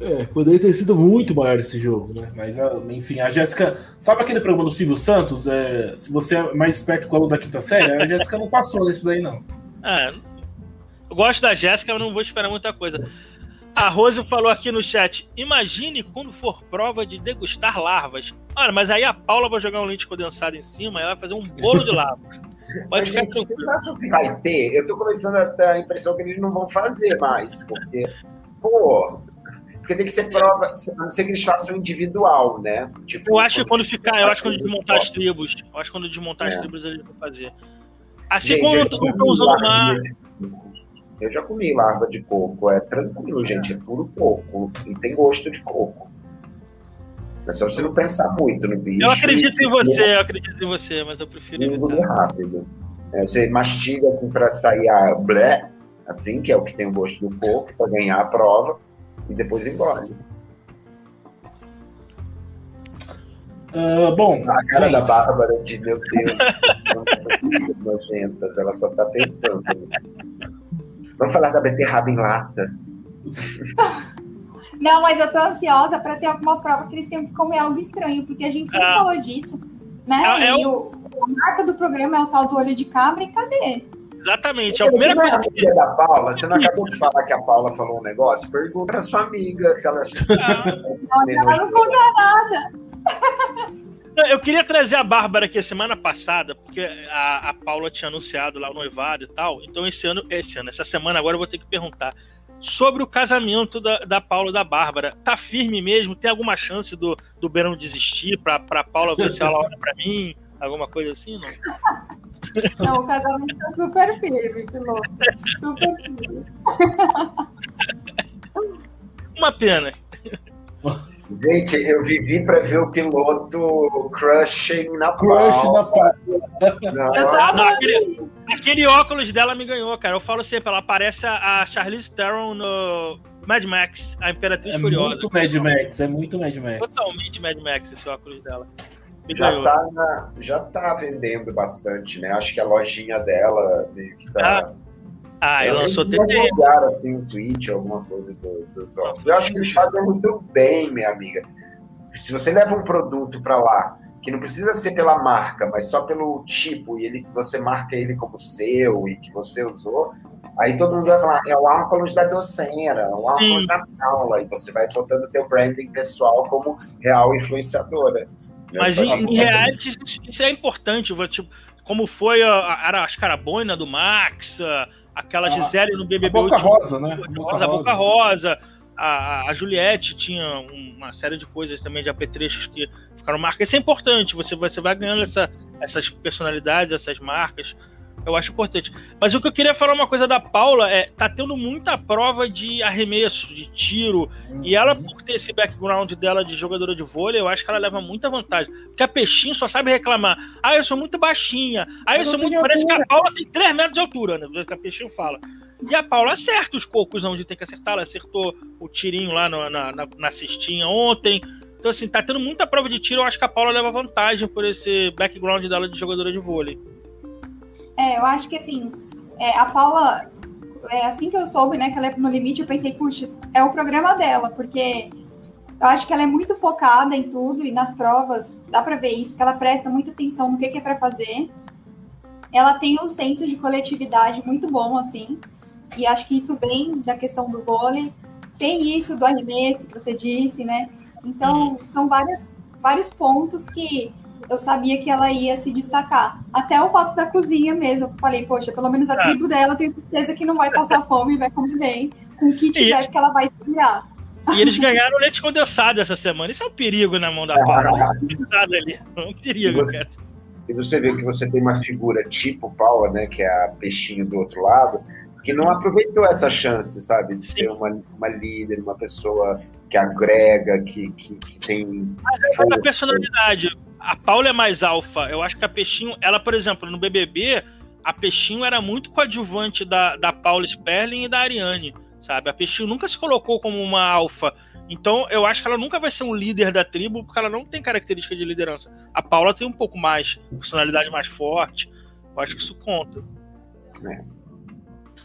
A: É, poderia ter sido muito maior esse jogo, né? Mas, ah, enfim, a Jéssica. Sabe aquele programa do Silvio Santos? É, se você é mais esperto que o aluno da quinta série, a Jéssica não passou nisso daí, não.
D: É, eu gosto da Jéssica, mas não vou esperar muita coisa. A Rose falou aqui no chat: imagine quando for prova de degustar larvas. Olha, mas aí a Paula vai jogar um leite condensado em cima e ela vai fazer um bolo de larvas. Pode ficar
C: gente, vocês acham que vai ter? Eu tô começando a ter a impressão que eles não vão fazer mais, porque, pô, porque tem que ser prova, a não ser que eles façam individual, né? Tipo,
D: Eu acho que quando ficar, eu acho que quando desmontar as tribos, eu acho que quando desmontar as
C: É.
D: tribos eles vão fazer. Assim
C: Gente,
D: como estão
C: comi
D: usando mais.
C: Eu já comi larva de coco, é tranquilo, gente, é puro coco e tem gosto de coco. É só você não pensar muito no bicho.
D: Eu acredito
C: e-
D: em você, eu acredito em você, mas eu prefiro
C: e
D: evitar.
C: rápido. É, você mastiga assim para sair a blé, assim, que é o que tem o gosto do coco, para ganhar a prova, e depois engole.
A: Ah, bom,
C: A cara
A: gente,
C: da Bárbara de meu Deus, nojentas, ela só tá pensando. Vamos falar da beterraba em lata.
B: Não, mas eu tô ansiosa para ter alguma prova que eles tenham que comer algo estranho, porque a gente sempre
D: Ah.
B: falou disso, né?
D: É- é
B: e o, a marca do programa é o tal do olho de cabra, e cadê?
D: Exatamente. A primeira
C: você não é
D: coisa que.
C: amiga da Paula? Você não acabou de falar que a Paula falou um negócio? Pergunta pra sua amiga se ela.
B: Mas ela não conta nada.
D: Eu queria trazer a Bárbara aqui a semana passada, porque a, a Paula tinha anunciado lá o noivado e tal. Então, esse ano, esse ano, essa semana agora eu vou ter que perguntar sobre o casamento da, da Paula e da Bárbara. Tá firme mesmo? Tem alguma chance do, do Berão desistir pra, pra Paula ver se ela olha pra mim? Alguma coisa assim? Não?
B: Não, o casamento tá super firme, piloto. Super firme.
D: Uma pena.
C: Gente, eu vivi pra ver o piloto crushing na
A: crush
C: Paula.
A: na pá.
C: Não,
D: aquele, aquele óculos dela me ganhou, cara. Eu falo sempre, ela parece a, Charlize Theron no Mad Max, a Imperatriz
A: É
D: Furiosa.
A: muito Mad Max, é muito Mad Max.
D: Totalmente Mad Max esse óculos dela. Me
C: já
D: ganhou.
C: tá, na- já tá vendendo bastante, né? Acho que a lojinha dela meio que tá.
D: Ah, ele
C: Eu
D: lançou TT.
C: lugar, assim, um tweet, alguma coisa do, do, do- Eu acho que eles fazem muito bem, minha amiga. Se você leva um produto para lá, que não precisa ser pela marca, mas só pelo tipo, e ele, você marca ele como seu e que você usou, aí todo mundo vai falar, é o óculos da docera, é o
D: Sim.
C: da Paula, e você vai botando o teu branding pessoal como real influenciadora.
D: Mas
C: Só
D: em, em reality isso- isso é importante. Tipo, como foi a, a, as caraboina do Max, a- aquela
A: Ah,
D: Gisele no
A: A
D: BBB
A: Boca
D: último-
A: Rosa, né?
D: Rosa, a Boca Rosa, a, a Juliette tinha uma série de coisas também de apetrechos que ficaram marcas. Isso é importante, você, você vai ganhando essa, essas personalidades, essas marcas. Eu acho importante. Mas o que eu queria falar uma coisa da Paula é, tá tendo muita prova de arremesso, de tiro, uhum. e ela, por ter esse background dela de jogadora de vôlei, eu acho que ela leva muita vantagem. Porque a Peixinho só sabe reclamar. Ah, eu sou muito baixinha. Ah, eu, eu sou muito. Parece que a Paula tem 3 metros de altura, né? Que a Peixinho fala. E a Paula acerta os cocos onde tem que acertar. Ela acertou o tirinho lá no, na, na, na cestinha ontem. Então, assim, tá tendo muita prova de tiro. Eu acho que a Paula leva vantagem por esse background dela de jogadora de vôlei.
B: É, eu acho que assim, é, a Paula, é, assim que eu soube, né, que ela é no limite, eu pensei, puxa, é o programa dela, porque eu acho que ela é muito focada em tudo e nas provas dá para ver isso, que ela presta muita atenção no que, que é para fazer. Ela tem um senso de coletividade muito bom, assim, e acho que isso vem da questão do vôlei. Tem isso do arremesso que você disse, né? Então, são vários, vários pontos que eu sabia que ela ia se destacar. Até o fato da cozinha mesmo. Eu falei, poxa, pelo menos a ah. tribo dela tem certeza que não vai passar fome e vai comer bem. Com o que tiver, que ela vai se virar.
D: E eles ganharam leite condensado essa semana. Isso é um perigo na mão da Paula. ali. É um perigo,
C: e você, cara. E você vê que você tem uma figura tipo Paula, né? Que é a peixinho do outro lado, que não aproveitou essa chance, sabe? De ser uma, uma líder, uma pessoa que agrega, que, que, que tem.
D: Mas é a personalidade. A Paula é mais alfa. Eu acho que a Peixinho, ela, por exemplo, no BBB, a Peixinho era muito coadjuvante da, da Paula Sperling e da Ariane, sabe? A Peixinho nunca se colocou como uma alfa. Então, eu acho que ela nunca vai ser um líder da tribo, porque ela não tem característica de liderança. A Paula tem um pouco mais, personalidade mais forte. Eu acho que isso conta.
A: É.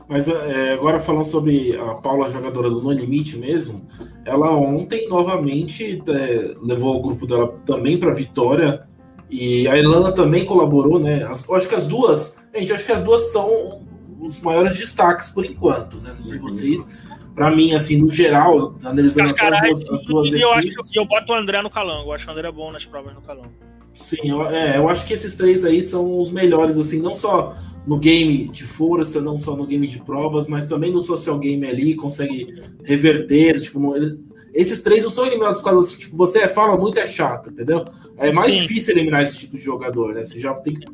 A: Mas é, agora falando sobre a Paula, jogadora do No Limite mesmo, ela ontem novamente é, levou o grupo dela também para vitória. E a Ilana também colaborou, né? As, eu acho que as duas, gente, acho que as duas são os maiores destaques por enquanto, né? Não sei uhum. vocês. Para mim, assim, no geral, analisando até as duas, as duas
D: eu equipes... Acho, eu boto o André no Calango. Eu acho que o André é bom nas provas no Calango.
A: Sim, eu, é, eu acho que esses três aí são os melhores, assim, não só no game de força, não só no game de provas, mas também no social game ali, consegue reverter, tipo, no, esses três não são eliminados por causa assim, tipo, você fala muito é chato, entendeu? É mais Sim. difícil eliminar esse tipo de jogador, né? Você já tem que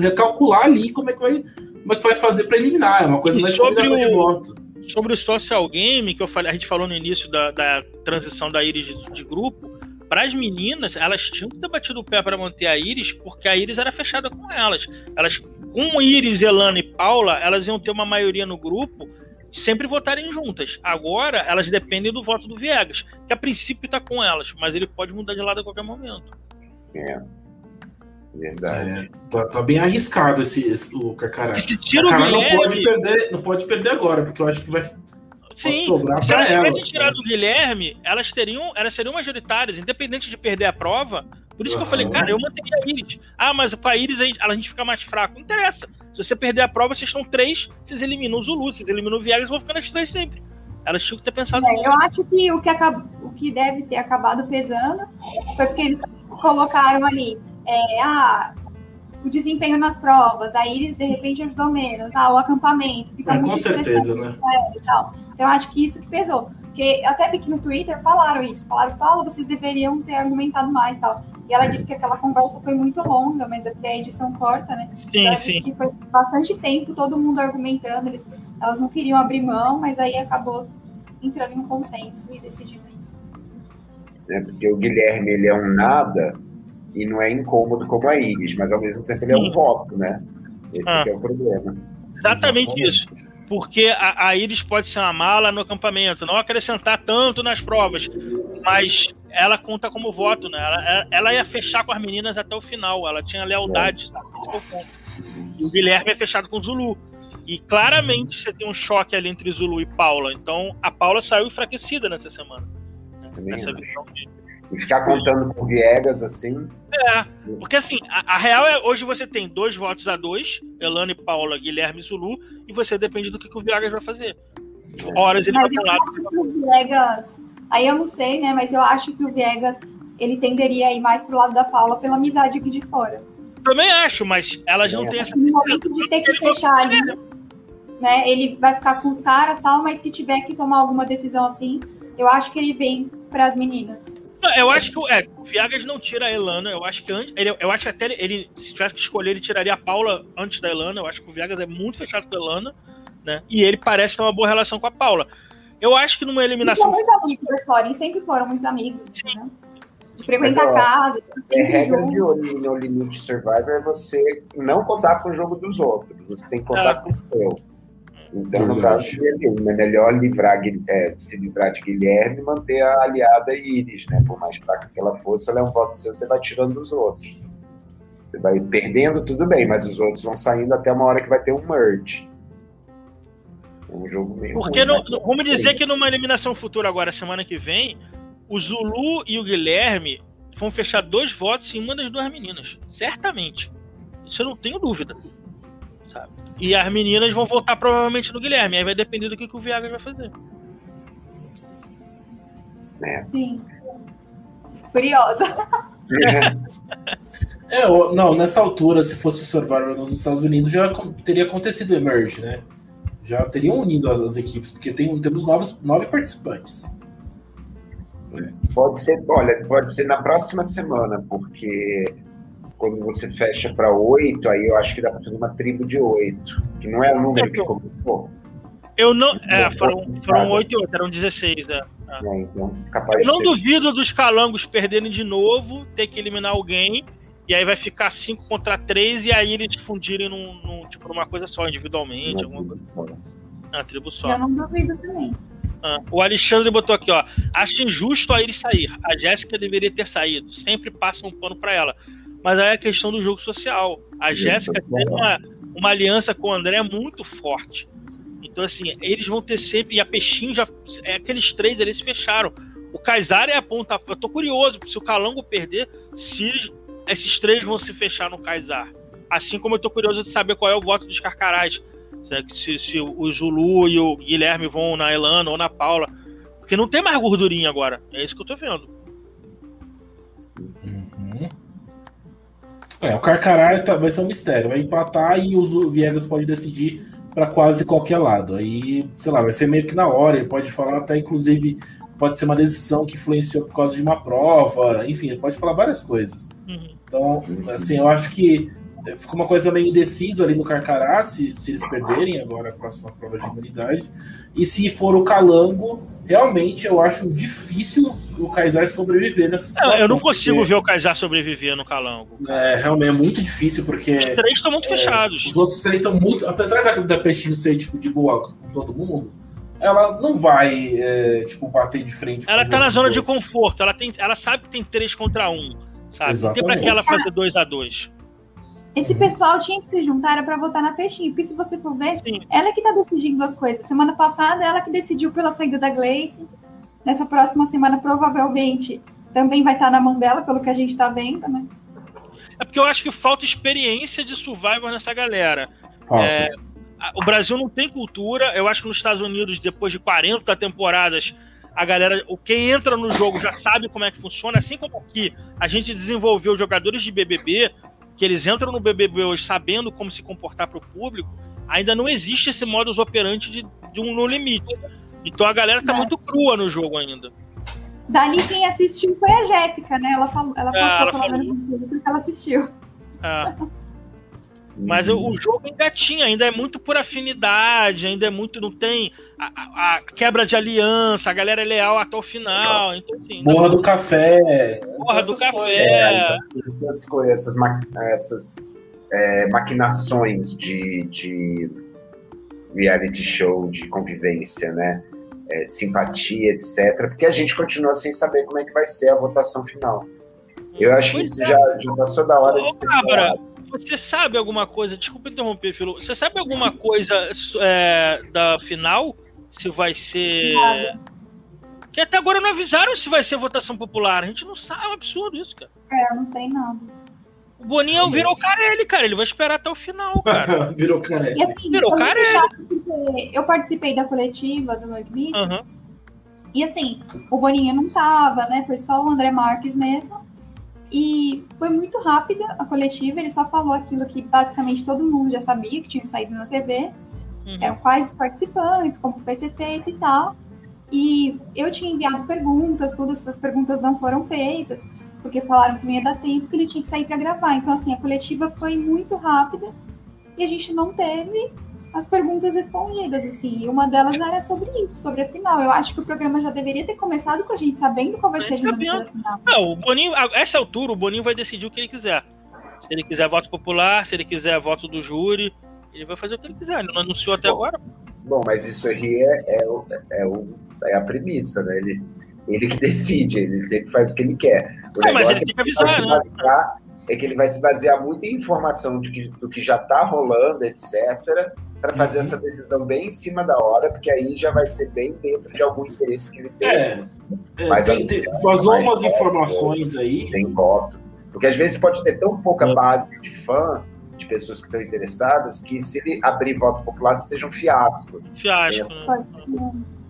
A: recalcular ali como é que vai, como é que vai fazer para eliminar, é uma coisa e mais combinação o... de voto.
D: Sobre o social game, que eu falei, a gente falou no início da, da transição da Iris de, de grupo, para as meninas, elas tinham que ter batido o pé para manter a Iris, porque a Iris era fechada com elas. Elas, com Iris, Elana e Paula, elas iam ter uma maioria no grupo sempre votarem juntas. Agora, elas dependem do voto do Viegas, que a princípio está com elas, mas ele pode mudar de lado a qualquer momento.
C: É. Verdade.
A: É, tá, tá, bem arriscado esse, esse o Cacará.
D: Esse tiro Cacará
A: não pode perder, não pode perder agora, porque eu acho que vai
D: Sim, sobrar se elas tivessem tirado o Guilherme, elas teriam, elas seriam majoritárias, independente de perder a prova. Por isso uhum. que eu falei, cara, eu manteria a Iris. Ah, mas com a Iris a gente, a gente fica mais fraco. Não interessa. Se você perder a prova, vocês estão três, vocês eliminam o Zulu, vocês eliminam o Viegas, vão ficar nas três sempre. Elas tinham que ter pensado
B: é, Eu acho que o que, acab... o que deve ter acabado pesando foi porque eles colocaram ali, é, ah, o desempenho nas provas, a Iris de repente ajudou menos, ah, o acampamento,
A: fica é, muito com certeza, né?
B: É, e tal. Então, eu acho que isso que pesou. Porque até vi que no Twitter falaram isso. Falaram, Paulo, vocês deveriam ter argumentado mais tal. E ela disse que aquela conversa foi muito longa, mas até a edição corta, né?
D: Sim,
B: ela
D: sim.
B: disse que foi bastante tempo, todo mundo argumentando, eles, elas não queriam abrir mão, mas aí acabou entrando em um consenso e decidindo isso.
C: É, porque o Guilherme, ele é um nada e não é incômodo como a Iris, mas ao mesmo tempo ele é um voto, né? Esse ah. é o problema.
D: Exatamente, Exatamente. isso porque a, a Iris pode ser uma mala no acampamento, não acrescentar tanto nas provas, mas ela conta como voto, né? Ela, ela ia fechar com as meninas até o final, ela tinha lealdade, é. E o Guilherme é fechado com o Zulu. E claramente você tem um choque ali entre Zulu e Paula. Então a Paula saiu enfraquecida nessa semana. Né? Nessa
C: visão de, e ficar contando com Viegas assim.
D: É, porque assim, a, a, real é hoje você tem dois votos a dois, Elane, Paula, Guilherme e Zulu, e você depende do que, que o Viegas vai fazer. Horas ele
B: mas vai falar. O Viegas, aí eu não sei, né? Mas eu acho que o Viegas ele tenderia a ir mais pro lado da Paula pela amizade aqui de fora.
D: Também acho, mas elas não é. têm essa.
B: No momento de ter que fechar ali, né? Ele vai ficar com os caras tal, mas se tiver que tomar alguma decisão assim, eu acho que ele vem para as meninas.
D: Eu acho que é, o Viagas não tira a Elana. Eu acho que antes. Ele, eu acho que até ele, ele, se tivesse que escolher, ele tiraria a Paula antes da Elana. Eu acho que o Viagas é muito fechado com a Elana, né? E ele parece ter uma boa relação com a Paula. Eu acho que numa eliminação.
B: São muito amigos fora, eles sempre foram muitos amigos. Né? De frequentar casa.
C: É regra de No Limite Survivor é você não contar com o jogo dos outros. Você tem que contar é. com o seu. Então, no caso de Guilherme, é melhor livrar, é, se livrar de Guilherme e manter a aliada Iris, né? Por mais fraca que ela fosse, ela é um voto seu, você vai tirando dos outros. Você vai perdendo, tudo bem, mas os outros vão saindo até uma hora que vai ter um merge.
D: É um jogo meio. Porque ruim, no, vamos dizer que numa eliminação futura agora, semana que vem, o Zulu e o Guilherme vão fechar dois votos em uma das duas meninas. Certamente. Isso eu não tenho dúvida sabe? E as meninas vão votar provavelmente no Guilherme, aí vai depender do que, que o Viagra vai fazer.
B: É. Sim. Curiosa.
A: É. é, não, nessa altura, se fosse o Survivor nos Estados Unidos, já teria acontecido o Emerge, né? Já teriam unido as, as equipes, porque tem, temos novos, nove participantes.
C: Pode ser, olha, pode ser na próxima semana, porque quando você fecha para oito, aí eu acho que dá para fazer uma tribo de oito, que não é o número que começou.
D: Eu não. É, foram, foram 8 e 8, eram 16, né? É, então, capaz eu não duvido dos calangos perderem de novo, ter que eliminar alguém, e aí vai ficar 5 contra 3, e aí eles fundirem num, num, tipo, numa coisa só, individualmente, uma alguma coisa. Só. Ah, tribo só.
B: Eu não duvido também.
D: Ah, o Alexandre botou aqui, ó. Acho injusto a ele sair. A Jéssica deveria ter saído. Sempre passa um pano para ela mas aí é a questão do jogo social. A Jéssica tem uma, uma aliança com o André muito forte. Então, assim, eles vão ter sempre. E a Peixinho já. É, aqueles três eles se fecharam. O Kaysar é a ponta. Eu tô curioso, se o Calango perder, se esses três vão se fechar no Kaysar. Assim como eu tô curioso de saber qual é o voto dos Carcarás. Se, se o Zulu e o Guilherme vão na Elana ou na Paula. Porque não tem mais gordurinha agora. É isso que eu tô vendo.
A: É, o Carcará tá, vai ser um mistério. Vai empatar e o Viegas pode decidir para quase qualquer lado. Aí, sei lá, vai ser meio que na hora. Ele pode falar até, inclusive, pode ser uma decisão que influenciou por causa de uma prova. Enfim, ele pode falar várias coisas. Uhum. Então, assim, eu acho que ficou uma coisa meio indecisa ali no Carcará, se, se eles perderem agora a próxima prova de imunidade. E se for o Calango, realmente eu acho difícil o Kaysar sobreviver nessa situação.
D: eu não consigo porque... ver o Kaysar sobreviver no Calango.
A: É, realmente é muito difícil, porque.
D: Os três estão muito é, fechados.
A: Os outros três estão muito. Apesar da, da Peixinho ser tipo de boa com todo mundo, ela não vai, é, tipo, bater de frente.
D: Ela tá na zona de conforto, ela, tem, ela sabe que tem três contra um. Sabe? Exatamente. Tem pra que ela fazer dois a dois.
B: Esse uhum. pessoal tinha que se juntar para votar na Peixinho, porque se você for ver, Sim. ela é que está decidindo as coisas. Semana passada, ela que decidiu pela saída da Gleice. Nessa próxima semana, provavelmente, também vai estar tá na mão dela, pelo que a gente está vendo, né?
D: É porque eu acho que falta experiência de Survivor nessa galera. É, o Brasil não tem cultura. Eu acho que nos Estados Unidos, depois de 40 temporadas, a galera, quem entra no jogo já sabe como é que funciona. Assim como aqui a gente desenvolveu jogadores de BBB que eles entram no BBB hoje sabendo como se comportar para o público, ainda não existe esse modus operandi de, de um no limite. Então a galera tá é. muito crua no jogo ainda.
B: Dali quem assistiu foi a Jéssica, né? Ela, falou, ela é, postou ela pelo falou. menos no porque ela assistiu.
D: É. Mas o, o jogo ainda tinha, ainda é muito por afinidade, ainda é muito. Não tem a, a quebra de aliança, a galera é leal até o final. Então, assim,
A: Morra do café.
D: Morra do café.
C: Essas coisas, essas, ma essas é, maquinações de, de reality show, de convivência, né? É, simpatia, etc. Porque a gente continua sem saber como é que vai ser a votação final. Eu acho que isso é. já, já passou da hora Ô, de ser.
D: Você sabe alguma coisa? Desculpa interromper, Filo. Você sabe alguma coisa é, da final? Se vai ser. Nada. Que até agora não avisaram se vai ser votação popular. A gente não sabe, é um absurdo isso, cara.
B: É, eu não sei nada.
D: O Boninho virou Carelli, cara. Ele vai esperar até o final, cara.
A: virou Carelli. E
B: assim, virou Carelli. Eu participei da coletiva do Rugby. Uhum. E assim, o Boninho não tava, né? Foi só o André Marques mesmo. E foi muito rápida a coletiva, ele só falou aquilo que basicamente todo mundo já sabia, que tinha saído na TV. Uhum. Eram quais os participantes, como o PCT e tal. E eu tinha enviado perguntas, todas essas perguntas não foram feitas, porque falaram que não ia dar tempo, que ele tinha que sair para gravar. Então, assim, a coletiva foi muito rápida e a gente não teve as perguntas respondidas, assim. E uma delas era sobre isso, sobre a final. Eu acho que o programa já deveria ter começado com a gente sabendo qual vai ser a dinâmica da final.
D: Não, o Boninho, a essa altura, o Boninho vai decidir o que ele quiser. Se ele quiser voto popular, se ele quiser voto do júri, ele vai fazer o que ele quiser. Ele não anunciou até agora.
C: Bom, mas isso aí é, é, é, o, é a premissa, né? Ele, ele que decide, ele sempre faz o que ele quer. O
D: Não, mas
C: negócio
D: ele tem que
C: é que vai
D: avisar,
C: se
D: né?
C: basear- é que ele vai se basear muito em informação de que, do que já está rolando, etc., para fazer
A: Uhum.
C: essa decisão bem em cima da hora, porque aí já vai ser bem dentro de algum interesse que ele tem.
A: É. É,
C: Mas
A: tem- tem- vazou
C: mas-
A: umas informações aí.
C: tem voto. Porque às vezes pode ter tão pouca
A: É.
C: base de fã, de pessoas que estão interessadas, que se ele abrir voto popular, seja um fiasco.
D: Fiasco. né?
B: Pode ser.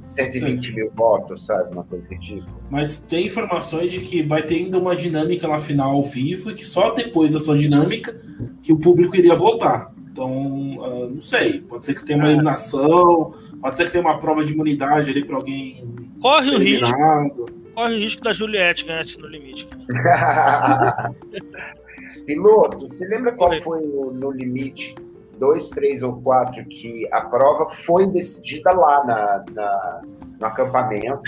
C: 120 mil votos, sabe? Uma coisa ridícula.
A: Mas tem informações de que vai ter ainda uma dinâmica na final ao vivo e que só depois dessa dinâmica que o público iria votar. Então, ah, não sei. Pode ser que tenha uma eliminação, pode ser que tenha uma prova de imunidade ali para alguém
D: Corre o risco, corre o risco da Juliette ganhar esse no limite.
C: Piloto, você lembra qual
D: Oi.
C: foi o, no limite 2, 3 ou 4 que a prova foi decidida lá na, na- no acampamento?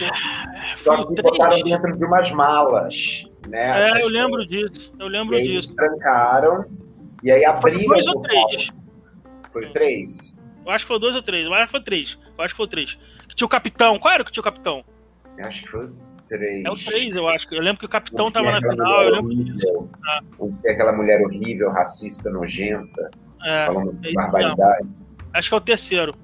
C: Só
D: Foi
C: que
D: três.
C: botaram dentro de umas malas, né?
D: É, eu lembro disso. Eu
C: E
D: lembro
C: eles
D: disso.
C: trancaram e aí
D: Foi
C: abriram.
D: dois ou três?
C: Foi três?
D: Eu acho que foi dois ou três. Eu acho que foi três. Eu acho que foi três. Que tinha o capitão. Qual era o que tinha o capitão?
C: Eu Acho que foi três.
D: É o três, eu acho. Eu lembro que o capitão
C: que
D: tava
C: tem
D: na final. Eu lembro Ah.
C: um que tem aquela mulher horrível, racista, nojenta,
D: É,
C: falando
D: é isso
C: barbaridades.
D: acho que é o terceiro.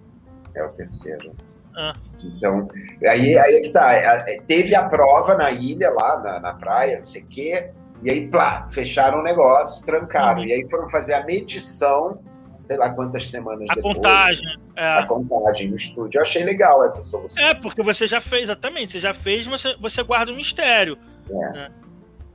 C: É o terceiro.
D: Ah.
C: Então, aí, aí é que tá. é, é, Teve a prova na ilha, lá na, na praia, não sei o quê, e aí, plá, fecharam o negócio, trancaram.
D: Uhum.
C: E aí foram fazer a medição, sei lá quantas semanas
D: A
C: depois.
D: contagem.
C: A
D: É.
C: contagem no estúdio. Eu achei legal essa solução.
D: é, porque você já fez, exatamente. Você já fez, mas você, você guarda o mistério.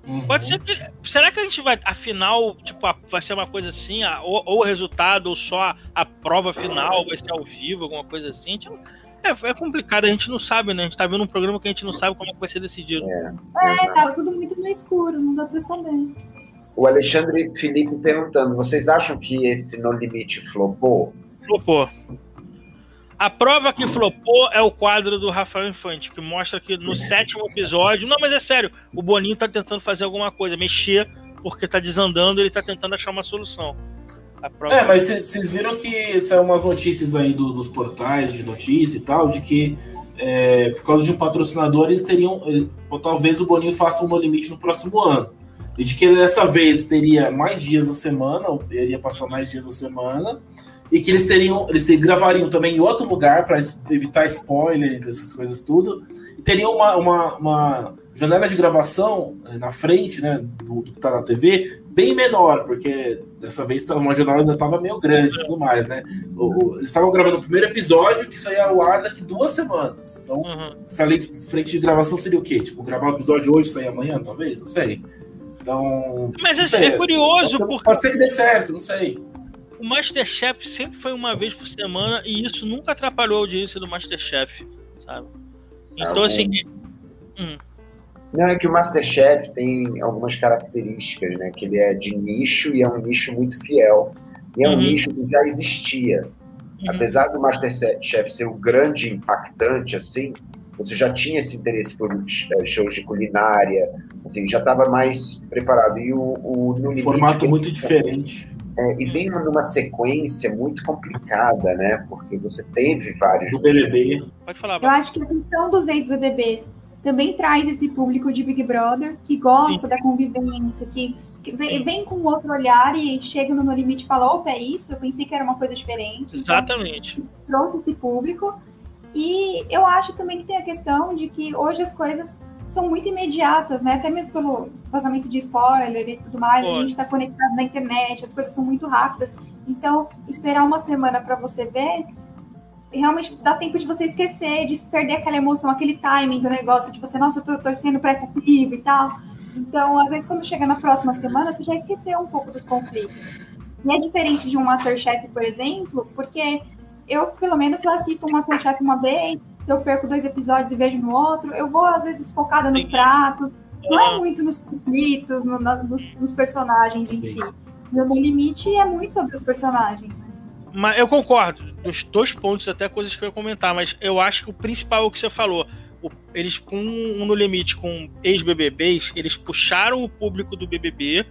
A: Uhum.
D: Pode ser que. Será que a gente vai. Afinal, tipo, a- vai ser uma coisa assim, a- ou, ou o resultado, ou só a, a prova final vai ser ao vivo, alguma coisa assim? A não- é, é complicado, a gente não sabe, né? A gente tá vendo um programa que a gente não sabe como é que vai ser decidido.
B: É, tava tudo muito no escuro, não dá pra saber.
C: O Alexandre Felipe perguntando: vocês acham que esse No Limite flopou?
D: Flopou. A prova que flopou é o quadro do Rafael Infante, que mostra que no sétimo episódio. Não, mas é sério, o Boninho tá tentando fazer alguma coisa, mexer, porque tá desandando, ele tá tentando achar uma solução. A prova
A: É, mas vocês viram que saiu umas notícias aí do- dos portais de notícia e tal, de que é, por causa de um patrocinador eles teriam. ele- talvez o Boninho faça um no limite no próximo ano. E de que dessa vez teria mais dias da semana, ou ele ia passar mais dias da semana, e que eles teriam. Eles ter- gravariam também em outro lugar para evitar spoiler dessas coisas tudo. E teriam uma, uma, uma janela de gravação eh, na frente, né, do, do que tá na TV, bem menor, porque dessa vez uma janela ainda estava meio grande e tudo mais, né? O- o- eles estavam gravando o primeiro episódio, que isso aí ia ao ar daqui duas semanas. Então,
D: Uhum.
A: essa lei de frente de gravação seria o quê? Tipo, gravar o episódio hoje e sair amanhã, talvez? Não sei. Então.
D: Mas é,
A: sei,
D: é curioso,
A: pode ser,
D: porque
A: pode ser que dê certo, não sei.
D: o Masterchef sempre foi uma vez por semana e isso nunca atrapalhou a audiência do Masterchef, sabe? Então,
C: Ah,
D: assim,
C: Não, é que o Masterchef tem algumas características, né? Que ele é de nicho e é um nicho muito fiel. E é um
D: Uhum.
C: nicho que já existia.
D: uhum,
C: Apesar do Masterchef ser o grande impactante, assim, você já tinha esse interesse por eh, shows de culinária, assim, já estava mais preparado. E o, o No
A: Um
C: Limite
A: formato muito diferente.
C: é, e vem numa sequência muito complicada, né? Porque você teve vários.
A: Do BBB.
D: pode falar,
B: Eu acho que a questão dos ex-BBBs também traz esse público de Big Brother que gosta da convivência, que, vem, vem com outro olhar e chega no Limite e fala: opa, é isso? Eu pensei que era uma coisa diferente. Então,
D: Exatamente.
B: trouxe esse público. E eu acho também que tem a questão de que hoje as coisas são muito imediatas, né? Até mesmo pelo vazamento de spoiler e tudo mais,
D: Pô.
B: a gente está conectado na internet, as coisas são muito rápidas. Então, esperar uma semana para você ver, realmente dá tempo de você esquecer, de se perder aquela emoção, aquele timing do negócio, de você, nossa, eu tô torcendo para essa tribo e tal. Então, às vezes, quando chega na próxima semana, você já esqueceu um pouco dos conflitos. E é diferente de um Masterchef, por exemplo, porque eu, pelo menos, eu assisto um Masterchef uma vez se eu perco dois episódios e vejo no outro, eu vou às vezes focada nos pratos, não é muito nos conflitos, no, nos, nos, personagens Sim. em si. Meu No Limite é muito sobre os personagens. Né?
D: Mas eu concordo, dos dois pontos, até coisas que eu ia comentar, mas eu acho que o principal é o que você falou. O, eles, com um No Limite, com ex-BBBs, eles puxaram o público do BBB,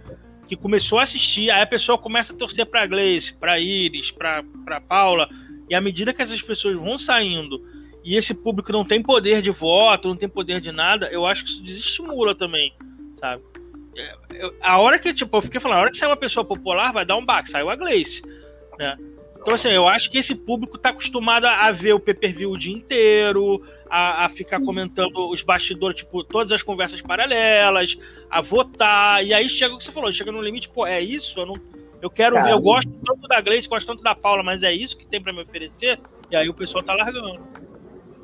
D: que começou a assistir, aí a pessoa começa a torcer pra Gleice, pra Iris, pra, pra Paula, e à medida que essas pessoas vão saindo e esse público não tem poder de voto, não tem poder de nada, eu acho que isso desestimula também, sabe? É, a hora que, tipo, eu fiquei falando, a hora que sair uma pessoa popular, vai dar um baque, saiu a Gleice, né? Então, assim, eu acho que esse público tá acostumado a ver o pay-per-view o dia inteiro, a, a ficar Sim. comentando os bastidores, tipo, todas as conversas paralelas, a votar, e aí chega o que você falou, chega no limite, pô, é isso? Eu, não, eu quero ver, eu gosto tanto da Grace, gosto tanto da Paula, mas é isso que tem para me oferecer? E aí o pessoal tá largando.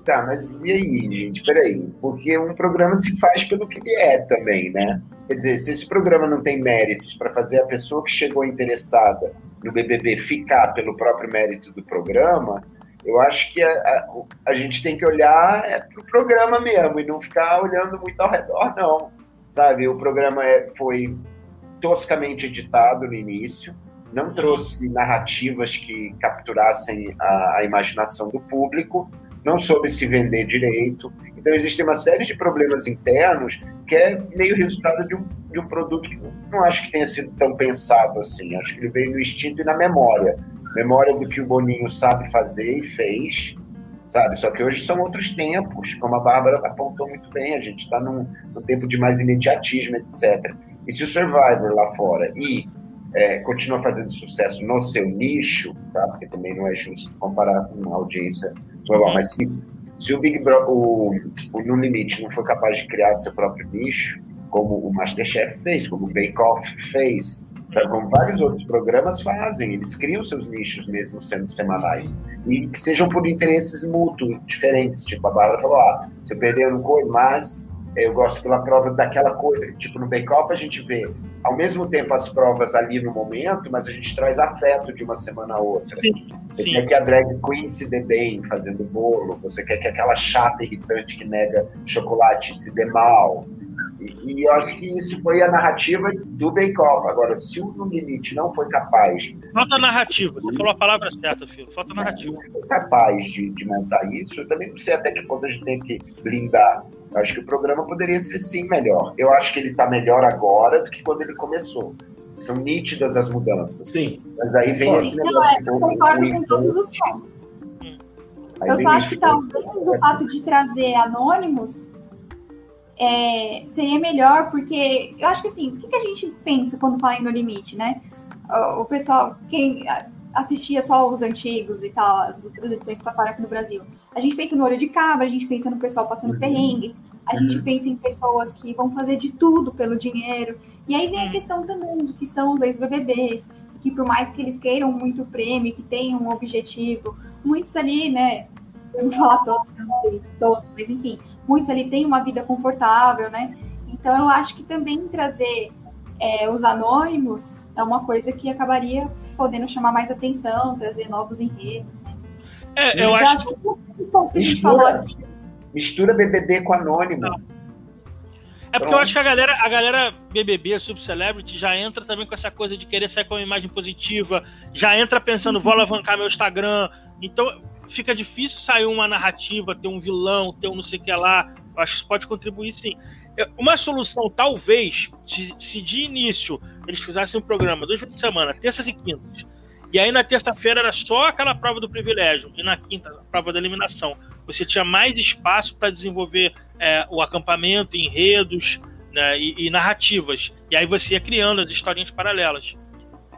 C: Tá, mas e aí, gente? Peraí. Porque um programa se faz pelo que ele é também, né? Quer dizer, se esse programa não tem méritos para fazer a pessoa que chegou interessada no BBB ficar pelo próprio mérito do programa, eu acho que a, a, a gente tem que olhar é, para o programa mesmo e não ficar olhando muito ao redor, não. Sabe? O programa é, foi toscamente editado no início, não trouxe narrativas que capturassem a, a imaginação do público não soube se vender direito. Então, existe uma série de problemas internos que é meio resultado de um, de um produto que não acho que tenha sido tão pensado assim. Acho que ele veio no instinto e na memória. Memória do que o Boninho sabe fazer e fez, sabe? Só que hoje são outros tempos, como a Bárbara apontou muito bem, a gente está num, num, tempo de mais imediatismo, etc. E se o Survivor lá fora e é, continua fazendo sucesso no seu nicho, tá? porque também não é justo comparar com uma audiência global, mas se, se o Big Bro, o, o No Limite não for capaz de criar seu próprio nicho, como o Masterchef fez, como o Bake Off fez, sabe? como vários outros programas fazem, eles criam seus nichos mesmo sendo semanais, e que sejam por interesses mútuos, diferentes, tipo a Bárbara falou, ah, se eu perder no coisa, mas eu gosto pela prova daquela coisa. Tipo, no Bake Off a gente vê, ao mesmo tempo, as provas ali no momento, mas a gente traz afeto de uma semana a outra. Sim, você sim. quer que a drag queen se dê bem fazendo bolo, você quer que aquela chata irritante que nega chocolate se dê mal. E, e eu acho que isso foi a narrativa do Bake Off. Agora, se o No Limite não foi capaz.
D: Falta narrativa, você falou a palavra certa, filho. Falta narrativa. Não
C: foi capaz de, de montar isso, eu também não sei até que ponto a gente tem que blindar acho que o programa poderia ser sim melhor. Eu acho que ele está melhor agora do que quando ele começou. São nítidas as mudanças.
A: Sim.
C: Mas aí vem esse
B: negócio. Não, é, eu concordo com todos os pontos. eu só acho que talvez o fato de trazer anônimos é, seria melhor, porque eu acho que assim, o que, que a gente pensa quando fala em No Limite, né? O, o pessoal, quem assistia só os antigos e tal, as outras edições que passaram aqui no Brasil. A gente pensa no olho de cabra, a gente pensa no pessoal passando uhum. perrengue, a uhum. gente pensa em pessoas que vão fazer de tudo pelo dinheiro. E aí vem a questão também de que são os ex-BBBs, que por mais que eles queiram muito prêmio, que tenham um objetivo, muitos ali, né, eu não vou falar todos, eu não sei todos, mas enfim, muitos ali têm uma vida confortável, né? Então eu acho que também trazer é, os anônimos é uma coisa que acabaria podendo chamar mais atenção, trazer novos enredos. Né?
D: É, eu acho, acho que,
C: que o ponto que mistura, a gente falou aqui. Mistura BBB com anônimo. Não.
D: É porque Pronto. eu acho que a galera, a galera BBB, Super Celebrity, já entra também com essa coisa de querer sair com uma imagem positiva, já entra pensando, vou alavancar meu Instagram. Então fica difícil sair uma narrativa, ter um vilão, ter um não sei o que lá. Eu acho que isso pode contribuir sim. Uma solução, talvez, se de início eles fizessem um programa duas vezes por semana, terças e quintas, e aí na terça-feira era só aquela prova do privilégio, e na quinta, a prova da eliminação. Você tinha mais espaço para desenvolver é, o acampamento, enredos né, e, e, narrativas. E aí você ia criando as historinhas paralelas.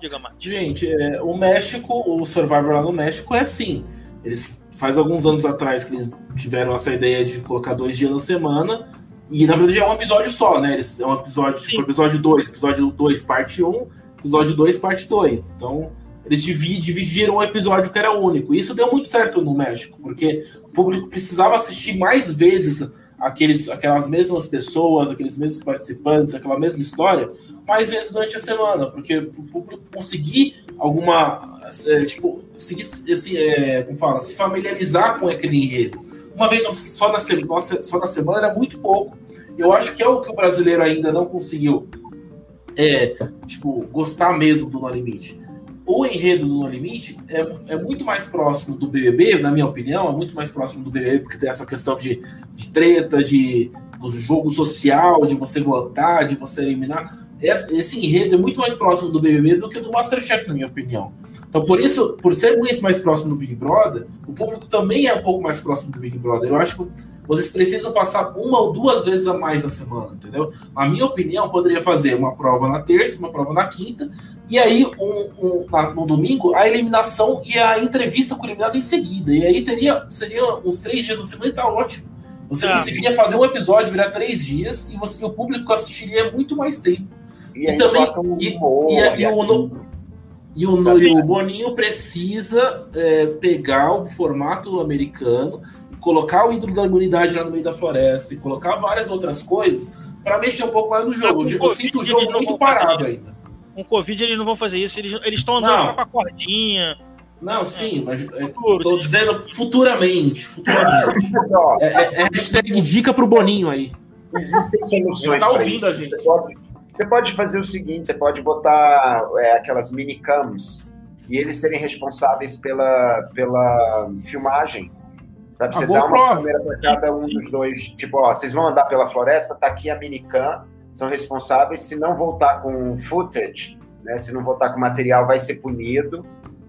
D: Diga mais.
A: Gente, é, o México, o Survivor lá no México é assim. Eles faz alguns anos atrás que eles tiveram essa ideia de colocar dois dias na semana e na verdade é um episódio só, né? Eles, é um episódio, tipo, episódio 2, episódio 2, parte 1, um, episódio 2, parte 2. Então, eles dividiram um episódio que era único. E isso deu muito certo no México, porque o público precisava assistir mais vezes aqueles, aquelas mesmas pessoas, aqueles mesmos participantes, aquela mesma história, mais vezes durante a semana, porque o público conseguir alguma, é, tipo, conseguir, esse, é, como fala, se familiarizar com aquele enredo uma vez só na, só na semana era muito pouco. Eu acho que é o que o brasileiro ainda não conseguiu é, tipo, gostar mesmo do No Limite. O enredo do No Limite é, é muito mais próximo do BBB, na minha opinião, é muito mais próximo do BBB, porque tem essa questão de, de treta, de do jogo social, de você votar, de você eliminar. Esse, esse enredo é muito mais próximo do BBB do que do Masterchef, na minha opinião. Então, por isso, por ser muito mais próximo do Big Brother, o público também é um pouco mais próximo do Big Brother. Eu acho que vocês precisam passar uma ou duas vezes a mais na semana, entendeu? Na minha opinião, poderia fazer uma prova na terça, uma prova na quinta, e aí um, um, na, no domingo a eliminação e a entrevista com o eliminado em seguida. E aí teria seria uns três dias na semana e tá ótimo. Você ah. conseguiria fazer um episódio, virar três dias, e, você, e o público assistiria muito mais tempo. E, e também. E, e, e, o, e o, o Boninho precisa é, pegar o formato americano, colocar o ídolo da imunidade lá no meio da floresta e colocar várias outras coisas para mexer um pouco mais no jogo. Eu, eu sinto o jogo muito parado ainda.
D: Com Covid eles não vão fazer isso, eles estão andando com a cordinha.
A: Não, sim, mas estou é, dizendo futuramente. futuramente. é, é, é hashtag dica pro Boninho aí.
C: Existem soluções.
A: Tá ouvindo a gente.
C: Você pode fazer o seguinte: você pode botar é, aquelas minicams e eles serem responsáveis pela, pela filmagem. Sabe? Você dá uma prova. câmera para cada um dos dois. Tipo, ó, vocês vão andar pela floresta, tá aqui a minicam, são responsáveis. Se não voltar com footage, né, se não voltar com material, vai ser punido.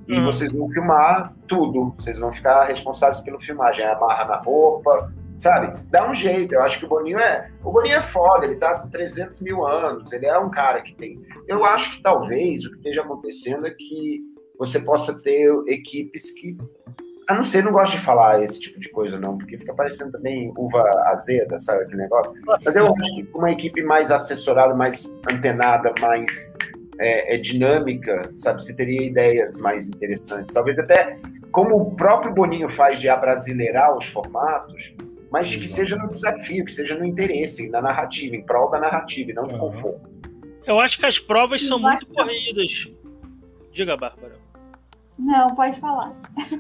C: E uhum. vocês vão filmar tudo. Vocês vão ficar responsáveis pela filmagem. Amarra na roupa, sabe? Dá um jeito. Eu acho que o Boninho é. O Boninho é foda, ele tá com 300 mil anos, ele é um cara que tem. Eu acho que talvez o que esteja acontecendo é que você possa ter equipes que. A não ser, não gosto de falar esse tipo de coisa, não, porque fica parecendo também uva azeda, sabe aquele negócio? Mas eu acho que uma equipe mais assessorada, mais antenada, mais é, é dinâmica, sabe? Você teria ideias mais interessantes. Talvez até como o próprio Boninho faz de abrasileirar os formatos, mas que seja no desafio, que seja no interesse, na narrativa, em prol da narrativa e não do uhum. conforto.
D: Eu acho que as provas são muito corridas. Diga, Bárbara.
B: Não, pode falar.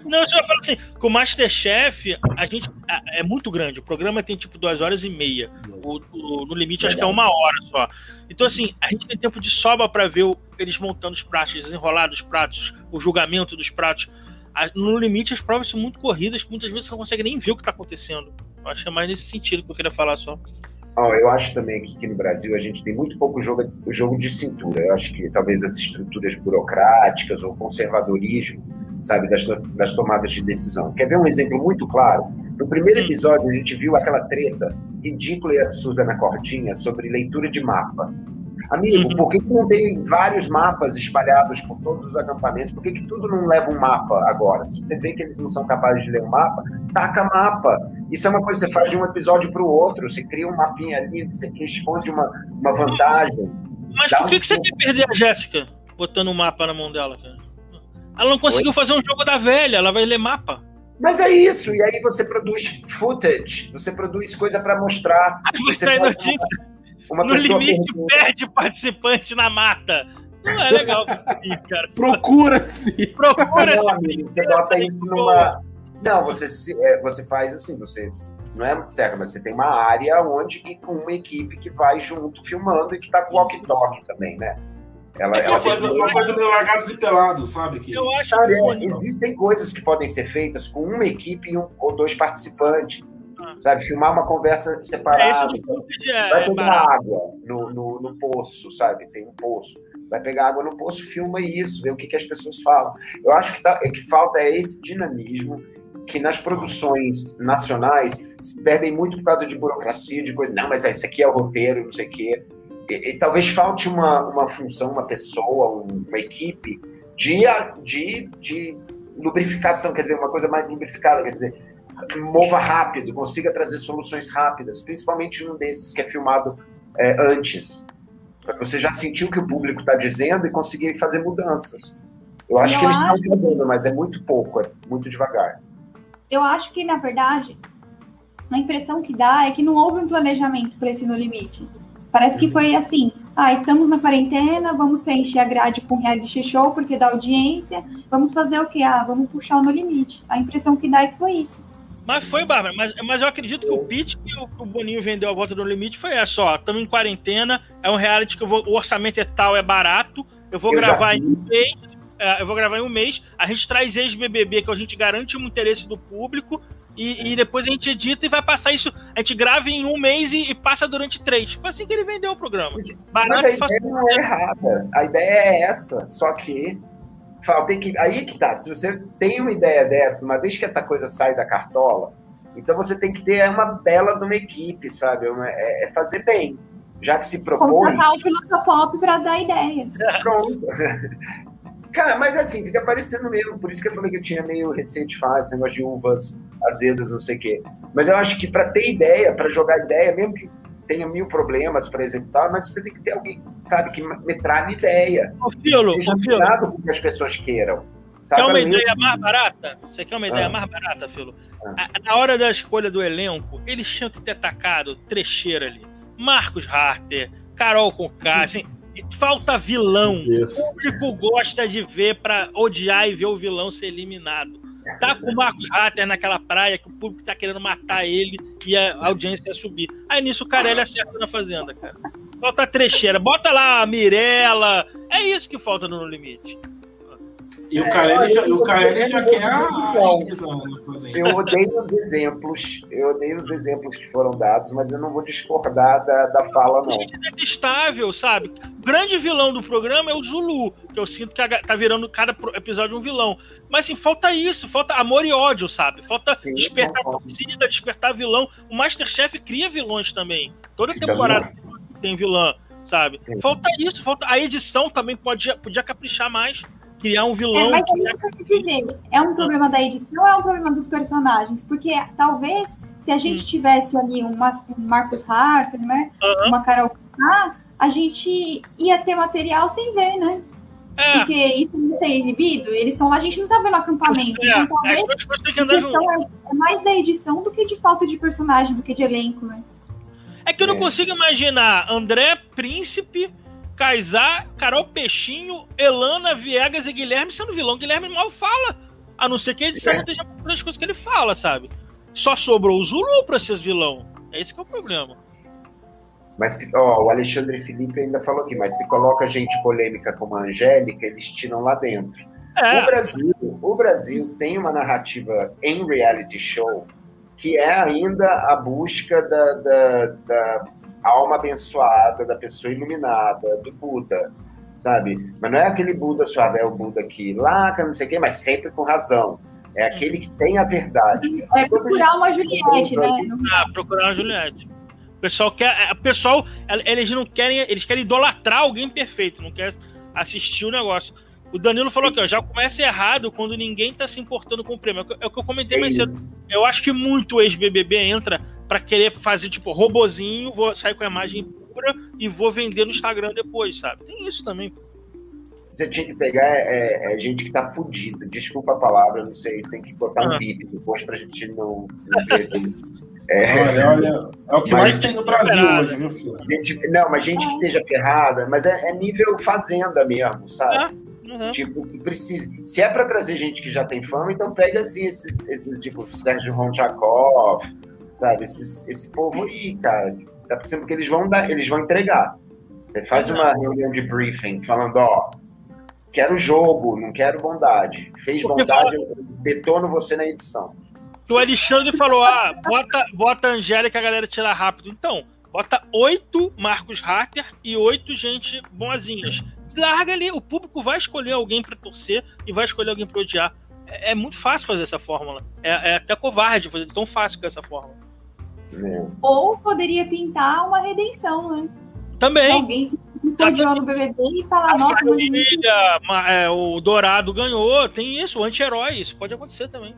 D: Não, eu só falo assim, com o Masterchef, a gente é muito grande. O programa tem tipo duas horas e meia. O, o no limite, acho que é uma hora só. Então, assim, a gente tem tempo de sobra para ver o, eles montando os pratos, desenrolar os pratos, o julgamento dos pratos. No limite, as provas são muito corridas, muitas vezes você não consegue nem ver o que está acontecendo. Acho que é mais nesse sentido que eu queria falar só.
C: Oh, eu acho também que aqui no Brasil a gente tem muito pouco jogo, jogo de cintura. Eu acho que talvez as estruturas burocráticas ou conservadorismo, sabe, das, das tomadas de decisão. Quer ver um exemplo muito claro? No primeiro episódio a gente viu aquela treta ridícula e absurda na cordinha sobre leitura de mapa. Amigo, uhum. por que, que, não tem vários mapas espalhados por todos os acampamentos? Por que, que tudo não leva um mapa agora? Se você vê que eles não são capazes de ler um mapa, taca mapa. Isso é uma coisa que você faz de um episódio para o outro. Você cria um mapinha ali, você esconde uma, uma vantagem.
D: Mas por que, um... que você quer perder a Jéssica botando um mapa na mão dela, cara? Ela não conseguiu Oi? fazer um jogo da velha, ela vai ler mapa.
C: Mas é isso, e aí você produz footage, você produz coisa para mostrar.
D: Aí você, você notícia. Uma no limite, pergunta... perde participante na mata. Não é legal, cara.
A: Procura-se.
C: Procura-se. Você bota isso numa. Não, você, é, você faz assim, você não é certo, mas você tem uma área onde com uma equipe que vai junto filmando e que tá com walkie-talkie também, né?
A: Ela, é uma, coisa, uma coisa meio largados e pelados, sabe? Que...
D: Eu acho Sabe,
C: que é, existem coisas que podem ser feitas com uma equipe um, ou dois participantes. Sabe, filmar uma conversa separada. É
D: é,
C: vai pegar é água no, no, no, poço, sabe? Tem um poço. Vai pegar água no poço, filma isso, vê o que, que as pessoas falam. Eu acho que, tá, é que falta é esse dinamismo que nas produções nacionais se perdem muito por causa de burocracia, de coisa. Não, mas isso aqui é o roteiro, não sei o quê. E, e, talvez falte uma, uma função, uma pessoa, uma equipe de, de, de lubrificação, quer dizer, uma coisa mais lubrificada, quer dizer, mova rápido, consiga trazer soluções rápidas, principalmente num desses que é filmado é, antes. Você já sentiu o que o público está dizendo e conseguir fazer mudanças. Eu acho eu que eles acho... estão fazendo, mas é muito pouco, é muito devagar.
B: Eu acho que, na verdade, a impressão que dá é que não houve um planejamento para esse No Limite. Parece que foi assim: ah, estamos na quarentena, vamos preencher a grade com reality show porque dá audiência, vamos fazer o quê? Ah, vamos puxar o No Limite. A impressão que dá é que foi isso.
D: Mas foi, Bárbara. Mas, mas eu acredito que o pitch que o, o Boninho vendeu a volta do limite foi essa, ó. Estamos em quarentena, é um reality que vou, o orçamento é tal, é barato. Eu vou eu gravar em um mês. É, eu vou gravar em um mês. A gente traz ex-BBB, que a gente garante o interesse do público. E, e, depois a gente edita e vai passar isso. A gente grava em um mês e, e passa durante três. Foi assim que ele vendeu o programa.
C: Barato, Mas a ideia não é errada. A ideia é essa. Só que tem que. Aí que tá. Se você tem uma ideia dessa, uma vez que essa coisa sai da cartola, então você tem que ter uma bela de uma equipe, sabe? É, é fazer bem. Já que se propõe.
B: Contratar o Filosofop para dar ideias.
C: Pronto. Cara, mas assim, fica parecendo mesmo. Por isso que eu falei que eu tinha meio receio de falar esse negócio de uvas azedas, não sei o quê. Mas eu acho que para ter ideia, para jogar ideia, mesmo que tenha mil problemas para executar, mas você tem que ter alguém, sabe, que metralhe ideia.
D: Ô, Filo,
C: seja
D: Filo.
C: com que as pessoas queiram.
D: Sabe? Quer uma ideia mais barata? Você quer uma ideia ah. mais barata, Filo? Ah. Na hora da escolha do elenco, eles tinham que ter atacado trecheira ali. Marcos Harter, Carol Conká, assim, falta vilão. O público gosta de ver para odiar e ver o vilão ser eliminado. Tá com o Marcos Hatter naquela praia que o público tá querendo matar ele e a audiência ia subir. Aí nisso o Carelli acerta na fazenda, cara. Falta trecheira. Bota lá a Mirella. É isso que falta no Limite.
A: E o Carelli já, o Carelli já quer a
C: Eu odeio os exemplos, eu odeio os exemplos que foram dados, mas eu não vou discordar da, da fala, não.
D: É detestável, sabe? O grande vilão do programa é o Zulu, que eu sinto que tá virando cada episódio um vilão. Mas assim, falta isso, falta amor e ódio, sabe? Falta Sim, despertar torcida, despertar vilão. O Masterchef cria vilões também. Toda temporada tem vilã, sabe? Falta isso, falta. A edição também pode, podia caprichar mais criar um vilão.
B: É, mas é isso que eu ia dizer. É um problema da edição ou é um problema dos personagens? Porque talvez se a gente hum. tivesse ali um, Marcos Harter, né? Uhum. Uma Carol K, a gente ia ter material sem ver, né? É. Porque isso não ser exibido, eles estão lá, a gente não tá vendo acampamento. É. Então, talvez é, é mais da edição do que de falta de personagem, do que de elenco, né?
D: É que eu não é. consigo imaginar André Príncipe Kaysar, Carol Peixinho, Elana, Viegas e Guilherme sendo vilão. Guilherme mal fala. A não ser que a edição é. não esteja as coisas que ele fala, sabe? Só sobrou o Zulu pra ser vilão. É esse que é o problema.
C: Mas ó, o Alexandre Felipe ainda falou aqui, mas se coloca gente polêmica como a Angélica, eles tiram lá dentro. É. O, Brasil, o Brasil tem uma narrativa em reality show que é ainda a busca da, da, da alma abençoada, da pessoa iluminada, do Buda, sabe? Mas não é aquele Buda suave, é o Buda que lá, não sei o quê, mas sempre com razão. É aquele que tem a verdade.
B: É procurar uma Juliette, né?
D: Ah, procurar uma Juliette. O pessoal quer. É, o pessoal, eles não querem. Eles querem idolatrar alguém perfeito, não quer assistir o negócio. O Danilo falou que já começa errado quando ninguém tá se importando com o prêmio. É o que eu comentei é mais cedo. Eu acho que muito ex-BBB entra para querer fazer, tipo, robozinho, vou sair com a imagem pura e vou vender no Instagram depois, sabe? Tem isso também.
C: Você tinha que pegar é, é gente que tá fudido. Desculpa a palavra, não sei, tem que botar um bip depois pra gente não.
A: É, olha, olha, é o que mais tem no Brasil hoje, viu, filho?
C: Gente, não, mas gente que esteja ferrada, mas é, é nível fazenda mesmo, sabe? Uhum. Tipo, que precisa. Se é para trazer gente que já tem fama, então pega assim esses, esses tipo Sérgio Ronchakov, sabe? Esse, esse povo aí, cara, tá pensando que eles vão dar, eles vão entregar. Você faz uma reunião de briefing falando, ó, quero jogo, não quero bondade. Fez bondade, eu detono você na edição.
D: o Alexandre falou, ah, bota, bota a Angélica a galera tira rápido. Então, bota oito Marcos Harter e oito gente boazinhas. Larga ali, o público vai escolher alguém para torcer e vai escolher alguém para odiar. É, é, muito fácil fazer essa fórmula. É, é até covarde fazer tão fácil com essa fórmula.
B: É. Ou poderia pintar uma redenção, né?
D: Também.
B: Alguém que odiou no BBB e falar, a nossa,
D: família, é, o Dourado ganhou, tem isso, o anti-herói, isso pode acontecer também.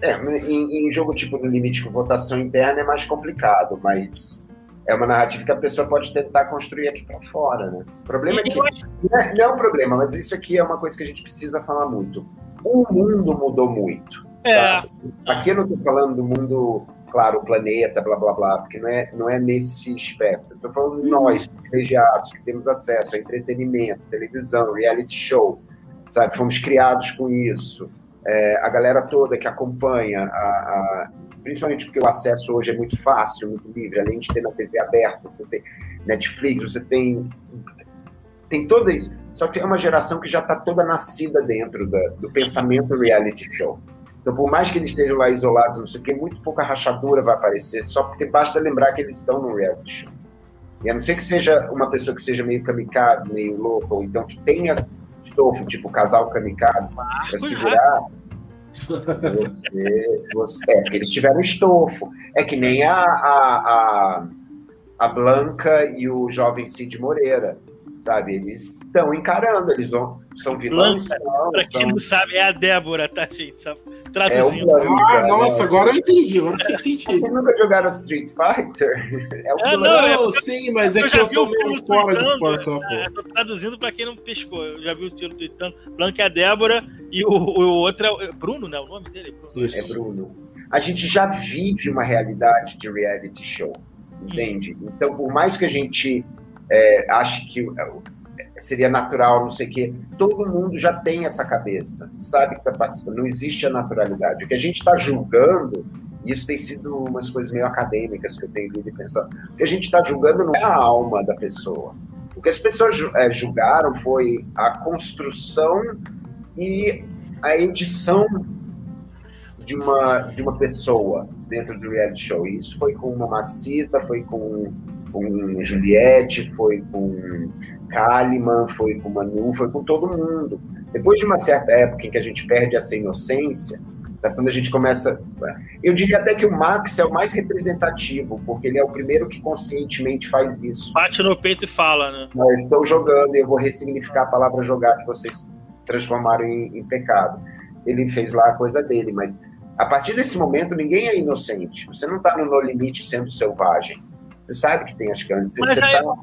C: É, em, em, jogo tipo no limite com votação interna é mais complicado, mas é uma narrativa que a pessoa pode tentar construir aqui para fora, né? O problema é que. Não é, não é um problema, mas isso aqui é uma coisa que a gente precisa falar muito. O mundo mudou muito. É. Tá? Aqui eu não estou falando do mundo claro, o planeta, blá blá blá, porque não é, não é nesse espectro. Estou falando de nós, privilegiados, que temos acesso a entretenimento, televisão, reality show, sabe? Fomos criados com isso. É, a galera toda que acompanha a, a, principalmente porque o acesso hoje é muito fácil, muito livre, além de ter na TV aberta, você tem Netflix, você tem tem toda isso. Só que é uma geração que já está toda nascida dentro da, do pensamento reality show. Então, por mais que eles estejam lá isolados, não sei o que, muito pouca rachadura vai aparecer, só porque basta lembrar que eles estão no reality show. E a não ser que seja uma pessoa que seja meio kamikaze, meio louco, ou então que tenha estofo, tipo casal kamikaze, para segurar, você, você, é, eles tiveram estofo. É que nem a, a, a, a Blanca e o jovem Cid Moreira, sabe? Eles estão encarando, eles vão, são vilões.
D: Para quem não sabe, é a Débora, tá, gente? Só
A: traduzindo. É Blanca, ah, nossa, né? agora eu entendi, agora fez sentido.
C: Vocês nunca jogaram Street Fighter?
A: É o é, não, é, sim, mas é que eu tô meio fora do portão.
D: É, tô traduzindo para quem não pescou. Eu já vi o tiro tweetando. Blanca é a Débora e o, o outro é Bruno, né? O nome dele
C: é Bruno. É Bruno. A gente já vive uma realidade de reality show, entende? Então, por mais que a gente é, ache que seria natural, não sei o quê. Todo mundo já tem essa cabeça, sabe que está participando. Não existe a naturalidade. O que a gente está julgando, isso tem sido umas coisas meio acadêmicas que eu tenho lido e pensado. O que a gente está julgando não é a alma da pessoa. O que as pessoas é, julgaram foi a construção e a edição de uma, de uma pessoa dentro do reality show. E isso foi com uma Macita, foi com com Juliette, foi com Kalimann, foi com Manu, foi com todo mundo. Depois de uma certa época em que a gente perde essa inocência, sabe, quando a gente começa. Eu diria até que o Max é o mais representativo, porque ele é o primeiro que conscientemente faz isso.
D: Bate no peito e fala, né?
C: Eu estou jogando e eu vou ressignificar a palavra jogar que vocês transformaram em, em pecado. Ele fez lá a coisa dele, mas a partir desse momento ninguém é inocente. Você não está no No Limite sendo selvagem. Você sabe que tem as câmeras. Você, aí... tá,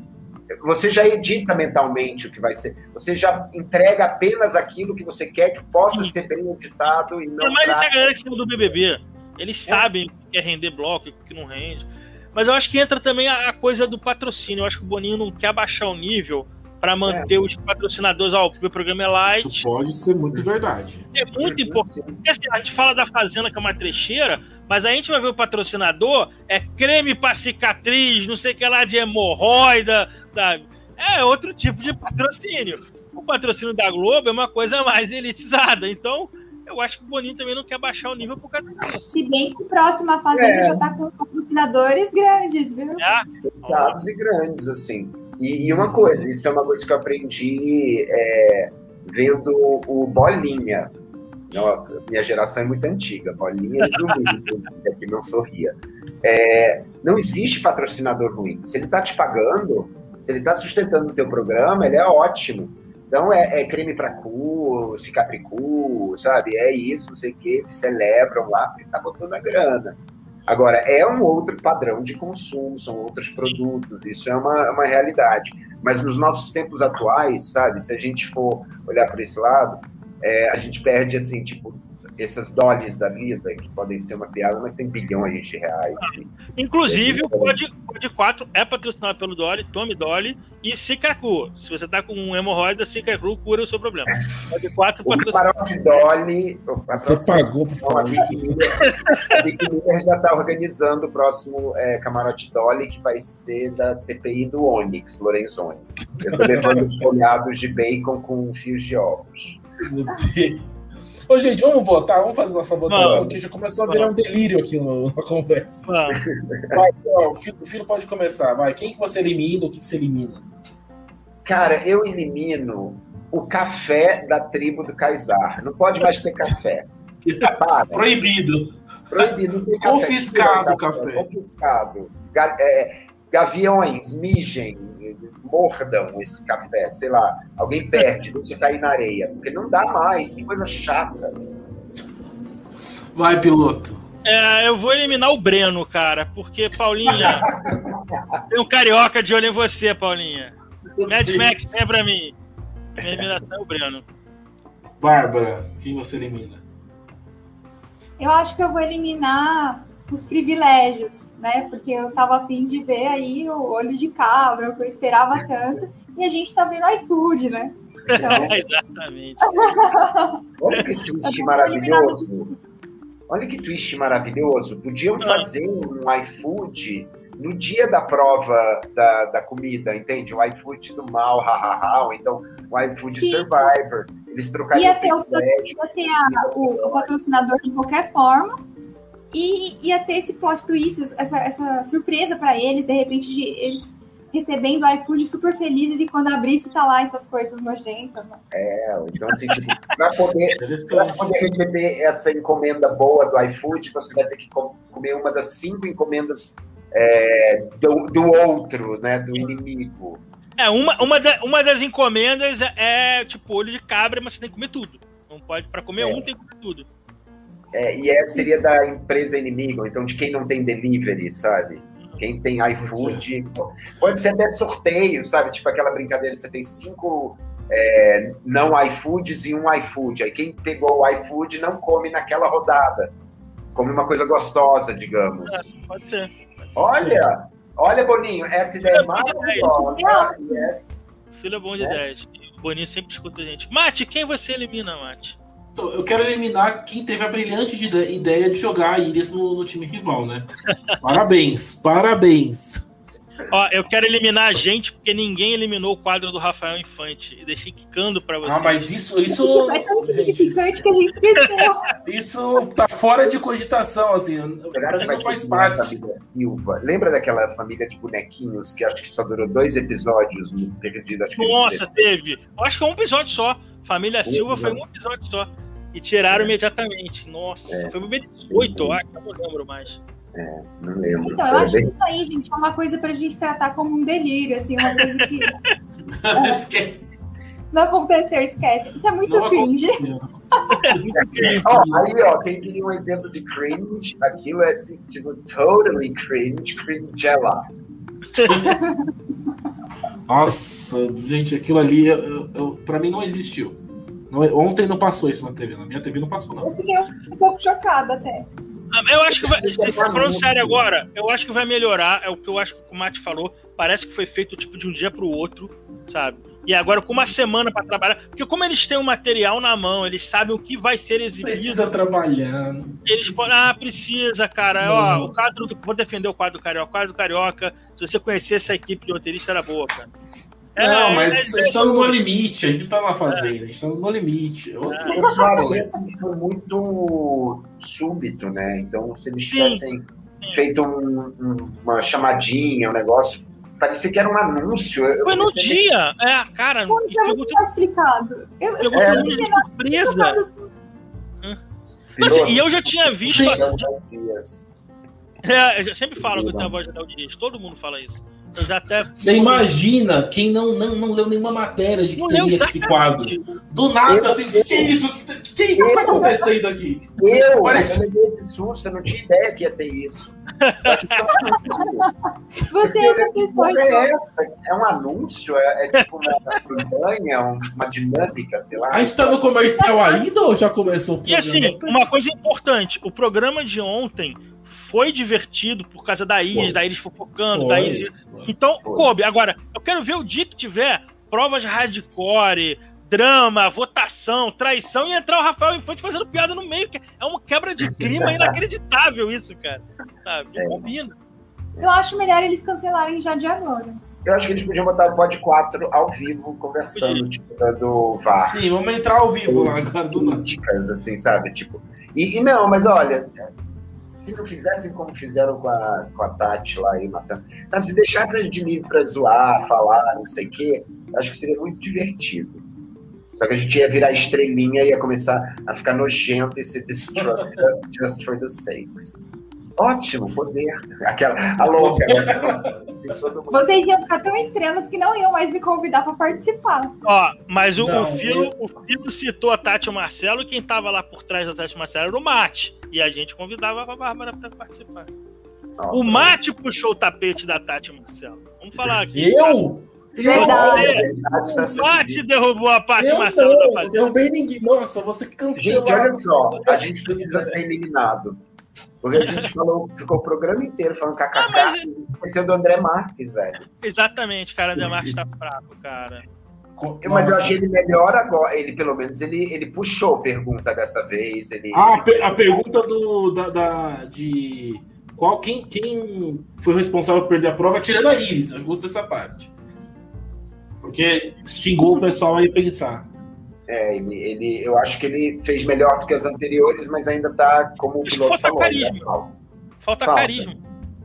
C: você, já edita mentalmente o que vai ser. Você já entrega apenas aquilo que você quer que possa Sim. ser bem editado e não.
D: É mais essa galera que saiu do BBB. Eles é. sabem o que é render bloco e o que não rende. Mas eu acho que entra também a coisa do patrocínio. Eu acho que o Boninho não quer baixar o nível para manter é. os patrocinadores. Ó, o programa é light.
A: Isso pode ser muito verdade.
D: É muito importante. Porque assim, a gente fala da Fazenda, que é uma trecheira, mas a gente vai ver o patrocinador, é creme para cicatriz, não sei o que lá de hemorroida, sabe? É outro tipo de patrocínio. O patrocínio da Globo é uma coisa mais elitizada. Então, eu acho que o Boninho também não quer baixar o nível por causa disso.
B: Se bem que o próximo Fazenda é. já tá com patrocinadores grandes, viu? É.
C: E grandes, assim. E, e, uma coisa, isso é uma coisa que eu aprendi é, vendo o Bolinha. Minha geração é muito antiga, Bolinha e Zumbi, que não sorria. É, não existe patrocinador ruim. Se ele está te pagando, se ele está sustentando o teu programa, ele é ótimo. Então é, é creme para cu, cicatricu, sabe? É isso, não sei o que, eles celebram lá porque tá botando a grana. Agora, é um outro padrão de consumo, são outros produtos, isso é uma, uma realidade. Mas nos nossos tempos atuais, sabe, se a gente for olhar para esse lado, é, a gente perde, assim, tipo, essas dólares da vida, que podem ser uma piada, mas tem bilhões de reais. Ah,
D: inclusive, o Code, Code 4 é patrocinado pelo Dolly, Tome Dolly e Cicacu. Se você tá com um hemorroida, Cicacu cura o seu problema.
C: Code 4 o patrocinado. Dolly.
A: Você pagou por favor.
C: A Big Miller já está organizando o próximo é, Camarote Dolly, que vai ser da CPI do Onyx, Lorenzoni. Eu tô levando os folhados de bacon com fios de ovos. Meu
A: Deus. Ô, gente, vamos votar, vamos fazer nossa votação, vamos. que já começou a virar um delírio aqui no, na conversa. Vai, então, o, filho, o filho pode começar, vai. Quem que você elimina, o que você elimina?
C: Cara, eu elimino o café da tribo do Kaysar. Não pode mais ter café.
A: Proibido.
C: Proibido.
A: Ter café. Confiscado o café.
C: café. Confiscado. É, gaviões, mijem, mordam esse café, sei lá, alguém perde, deixa cair na areia, porque não dá mais, que coisa chata.
A: Vai, piloto.
D: É, eu vou eliminar o Breno, cara, porque, Paulinha, tem um carioca de olho em você, Paulinha. Mad Max, vem pra mim. Minha eliminação é o Breno.
A: Bárbara, quem você elimina?
B: Eu acho que eu vou eliminar os privilégios, né? Porque eu tava afim de ver aí o olho de cabra, o que eu esperava tanto, e a gente tá vendo iFood, né?
D: Então... Exatamente.
C: Olha que twist maravilhoso. olha que twist maravilhoso. Podiam
D: Ah.
C: fazer um iFood no dia da prova da, da comida, entende? O iFood do mal, hahaha, ou então o iFood
B: Sim.
C: Survivor. Eles trocariam
B: Ia ter o-. Ia ter a- o, o patrocinador de qualquer forma. E ia ter esse plot twist, essa, essa surpresa pra eles, de repente, de eles recebendo o iFood super felizes e quando abrisse tá lá essas coisas nojentas. Né?
C: É, então, assim, tipo, para poder, pra poder receber essa encomenda boa do iFood, você vai ter que com- comer uma das cinco encomendas é, do, do outro, né? Do inimigo.
D: É, uma, uma, da- uma das encomendas é, é, tipo olho de cabra, mas você tem que comer tudo. Não pode, pra comer
C: É.
D: um, tem que comer tudo.
C: É, e essa seria da empresa inimiga, ou então de quem não tem delivery, sabe? Quem tem iFood. Pode ser até sorteio, sabe? Tipo aquela brincadeira, você tem cinco é, não iFoods e um iFood. Aí quem pegou o iFood não come naquela rodada. Come uma coisa gostosa, digamos.
D: Pode ser.
C: Olha, olha, Boninho, essa ideia é maravilhosa. Essa-
D: Filho é bom de
C: É.
D: 10. O Boninho sempre escuta a gente. Mate, quem você elimina, Mate?
A: Então, eu quero eliminar quem teve a brilhante de- ideia de jogar a Iris no, no time rival, né? Parabéns, parabéns.
D: Ó, eu quero eliminar a gente, porque ninguém eliminou o quadro do Rafael Infante. E deixei quicando pra você.
A: Ah, mas isso, isso,
B: tão significante que a gente
A: isso tá fora de cogitação, assim. Mim
C: vai
A: não faz parte.
C: família Silva? Lembra daquela família de bonequinhos que acho que só durou dois episódios no perdido? Acho que
D: Nossa, teve. Eu acho que é um episódio só. Família Silva foi um episódio só. E tiraram
C: É.
D: imediatamente. Nossa,
C: É.
D: foi no 18, eu acho, não lembro mais.
C: não lembro.
B: Então, eu acho que isso aí, gente, é uma coisa pra gente tratar como um delírio, assim, uma coisa que
A: Esque-
B: não aconteceu, esquece. Isso é muito
A: Não
B: cringe.
C: Ó, aí, ó, quem queria um exemplo de cringe, aquilo é assim, tipo, totally cringe, cringela.
A: Nossa, gente, aquilo ali, eu, eu, pra mim não existiu. Não- ontem não passou isso na TV, na minha TV não passou, não.
B: Eu fiquei um pouco chocada até.
D: Ah, Eu acho que vai. Falando sério agora? Eu acho que vai melhorar. É o que eu acho que o Mate falou. Parece que foi feito tipo de um dia pro outro, sabe? E agora com uma semana pra trabalhar. Porque como eles têm o material na mão, eles sabem o que vai ser exibido.
A: Precisa trabalhar.
D: Eles podem. Ah, precisa, cara. Ó, o quadro do. Vou defender o quadro do Carioca. O quadro do Carioca, se você conhecesse a equipe de roteirista, era boa, cara.
A: Não,
D: É,
A: mas
D: é,
A: estão no limite, a gente tá na fazenda, a gente está no limite. Eu-
C: Eu só achei que foi muito súbito, né? Então, se eles
D: Sim.
C: tivessem feito um- um- uma chamadinha, um negócio, parecia que era um anúncio. Eu
D: Foi no dia. É, cara.
B: Como
D: e
B: que é
D: pegou
B: muito mal explicado? Eu, eu
D: pegou
C: É.
B: não
D: surpresa.
B: assim.
C: a-
D: Mas, e eu já tinha visto.
A: Sim.
C: Dias.
D: É, eu já sempre falo que eu tenho a voz de Dias. Todo mundo fala isso. Eu já até.
A: Você imagina quem não, não, não leu nenhuma matéria de que
D: Não
A: teria esse quadro. Do nada,
C: Eu-
A: assim, o que, é isso? O que, que, que, que tá acontecendo aqui?
C: Eu,
A: Parece-
C: eu esse susto, eu não tinha ideia que ia ter isso. Eu
B: Você é essa
C: é essa? É um anúncio? É, é tipo uma campanha, um- uma dinâmica, sei lá.
A: A gente tá no comercial ainda ou já começou o
D: E assim, uma coisa importante: o programa de ontem foi divertido por causa da Iris,
C: Foi.
D: da Iris fofocando,
A: Foi.
D: da Iris. Então,
C: Foi.
D: coube. Agora, eu quero ver o dia que tiver provas hardcore, drama, votação, traição e entrar o Rafael Infante fazendo piada no meio. que É uma quebra de clima inacreditável isso, cara. Sabe?
C: É.
D: combina.
B: Eu acho melhor eles cancelarem já de agora.
C: Eu acho que eles podiam botar o Pod 4 ao vivo, conversando, tipo, do VAR.
A: Sim, vamos entrar ao vivo lá
C: críticas, assim, sabe? Tipo, e, e não, mas olha, se não fizessem como fizeram com a, com a Tati lá e Marcelo, sabe? Se deixassem a gente livre pra zoar, falar, não sei o quê, acho que seria muito divertido. Só que a gente ia virar estrelinha e ia começar a ficar nojento e ser destructive just for the sakes. Ótimo, poder. Aquela, a louca. né? Todo mundo-
B: Vocês iam ficar tão extremos que não iam mais me convidar pra participar.
D: Ó, mas o,
A: Não,
D: o, Filo, o Filo citou a Tati e o Marcelo, e quem tava lá por trás da Tati e o Marcelo era o Mate. E a gente convidava a Bárbara pra participar. O Mate puxou o tapete da Tati e o Marcelo. Vamos falar aqui.
A: Eu?
B: Verdade.
D: O Mate derrubou a parte
A: Eu
D: do Marcelo da
A: não,
D: fazenda.
A: derrubei ninguém. Nossa, você
C: Gente,
A: cancelado.
C: olha só, a gente precisa ser eliminado. Porque a gente falou, ficou o programa inteiro falando kkk
D: Ah, mas-
C: e esqueceu do André Marques, velho.
D: Exatamente, cara. A Demarque tá fraco, cara.
C: Mas eu achei ele melhor agora. Ele, pelo menos, ele, ele puxou pergunta dessa vez. Ele,
A: ah,
C: ele...
A: a pergunta do, da, da, de qual quem, quem foi responsável por perder a prova, tirando a Iris. Eu gosto dessa parte. Porque extingou o pessoal aí pensar.
C: É, ele, ele, eu acho que ele fez melhor do que as anteriores, mas ainda tá como o piloto
D: falta
C: falou.
D: Carisma. Né? Falta, falta, carisma.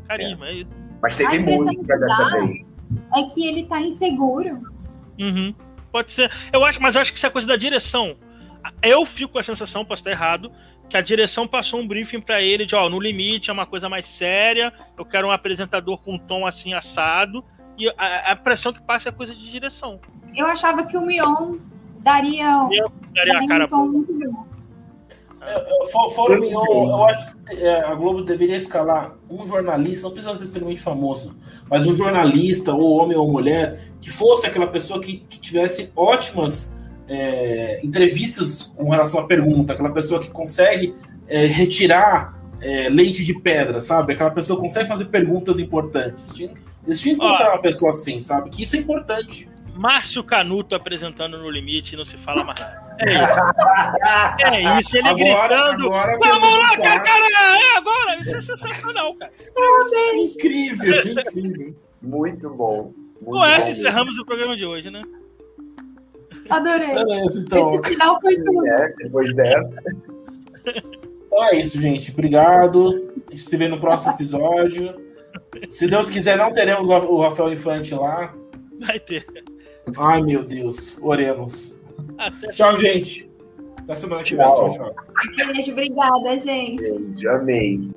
D: Carisma, é.
C: é isso. Mas teve música dessa vez.
B: É que ele tá inseguro.
D: Uhum. Pode ser. Eu acho, mas eu acho que isso é coisa da direção. Eu fico com a sensação, posso estar errado, que a direção passou um briefing para ele de, ó, no limite é uma coisa mais séria, eu quero um apresentador com um tom assim assado, e a, a pressão que passa é coisa de direção.
B: Eu achava que o Mion daria, eu
D: daria, a cara. Um
A: Fora o eu acho que é, a Globo deveria escalar um jornalista, não precisa ser extremamente famoso, mas um jornalista, ou homem ou mulher, que fosse aquela pessoa que, que tivesse ótimas é, entrevistas com relação à pergunta, aquela pessoa que consegue é, retirar é, leite de pedra, sabe? Aquela pessoa que consegue fazer perguntas importantes. Eles tinham que encontrar uma pessoa assim, sabe? Que isso é importante.
D: Márcio Canuto apresentando no limite, não se fala mais. É isso. É isso, ele agora, gritando. Agora Vamos lá, cara, cara! É agora! Isso é sensacional, cara.
A: É incrível, incrível.
C: Muito bom. Muito
D: Com essa encerramos o programa de hoje, né?
B: Adorei.
A: Beleza, então.
B: Esse final foi tudo.
C: É, depois dessa.
A: Então é isso, gente. Obrigado. A gente se vê no próximo episódio. Se Deus quiser, não teremos o Rafael Infante lá.
D: Vai ter.
A: Ai, meu Deus. Oremos. Até tchau, gente. Até semana que vem. Tchau, tchau.
B: Beijo, obrigada, gente.
C: Beijo, amei.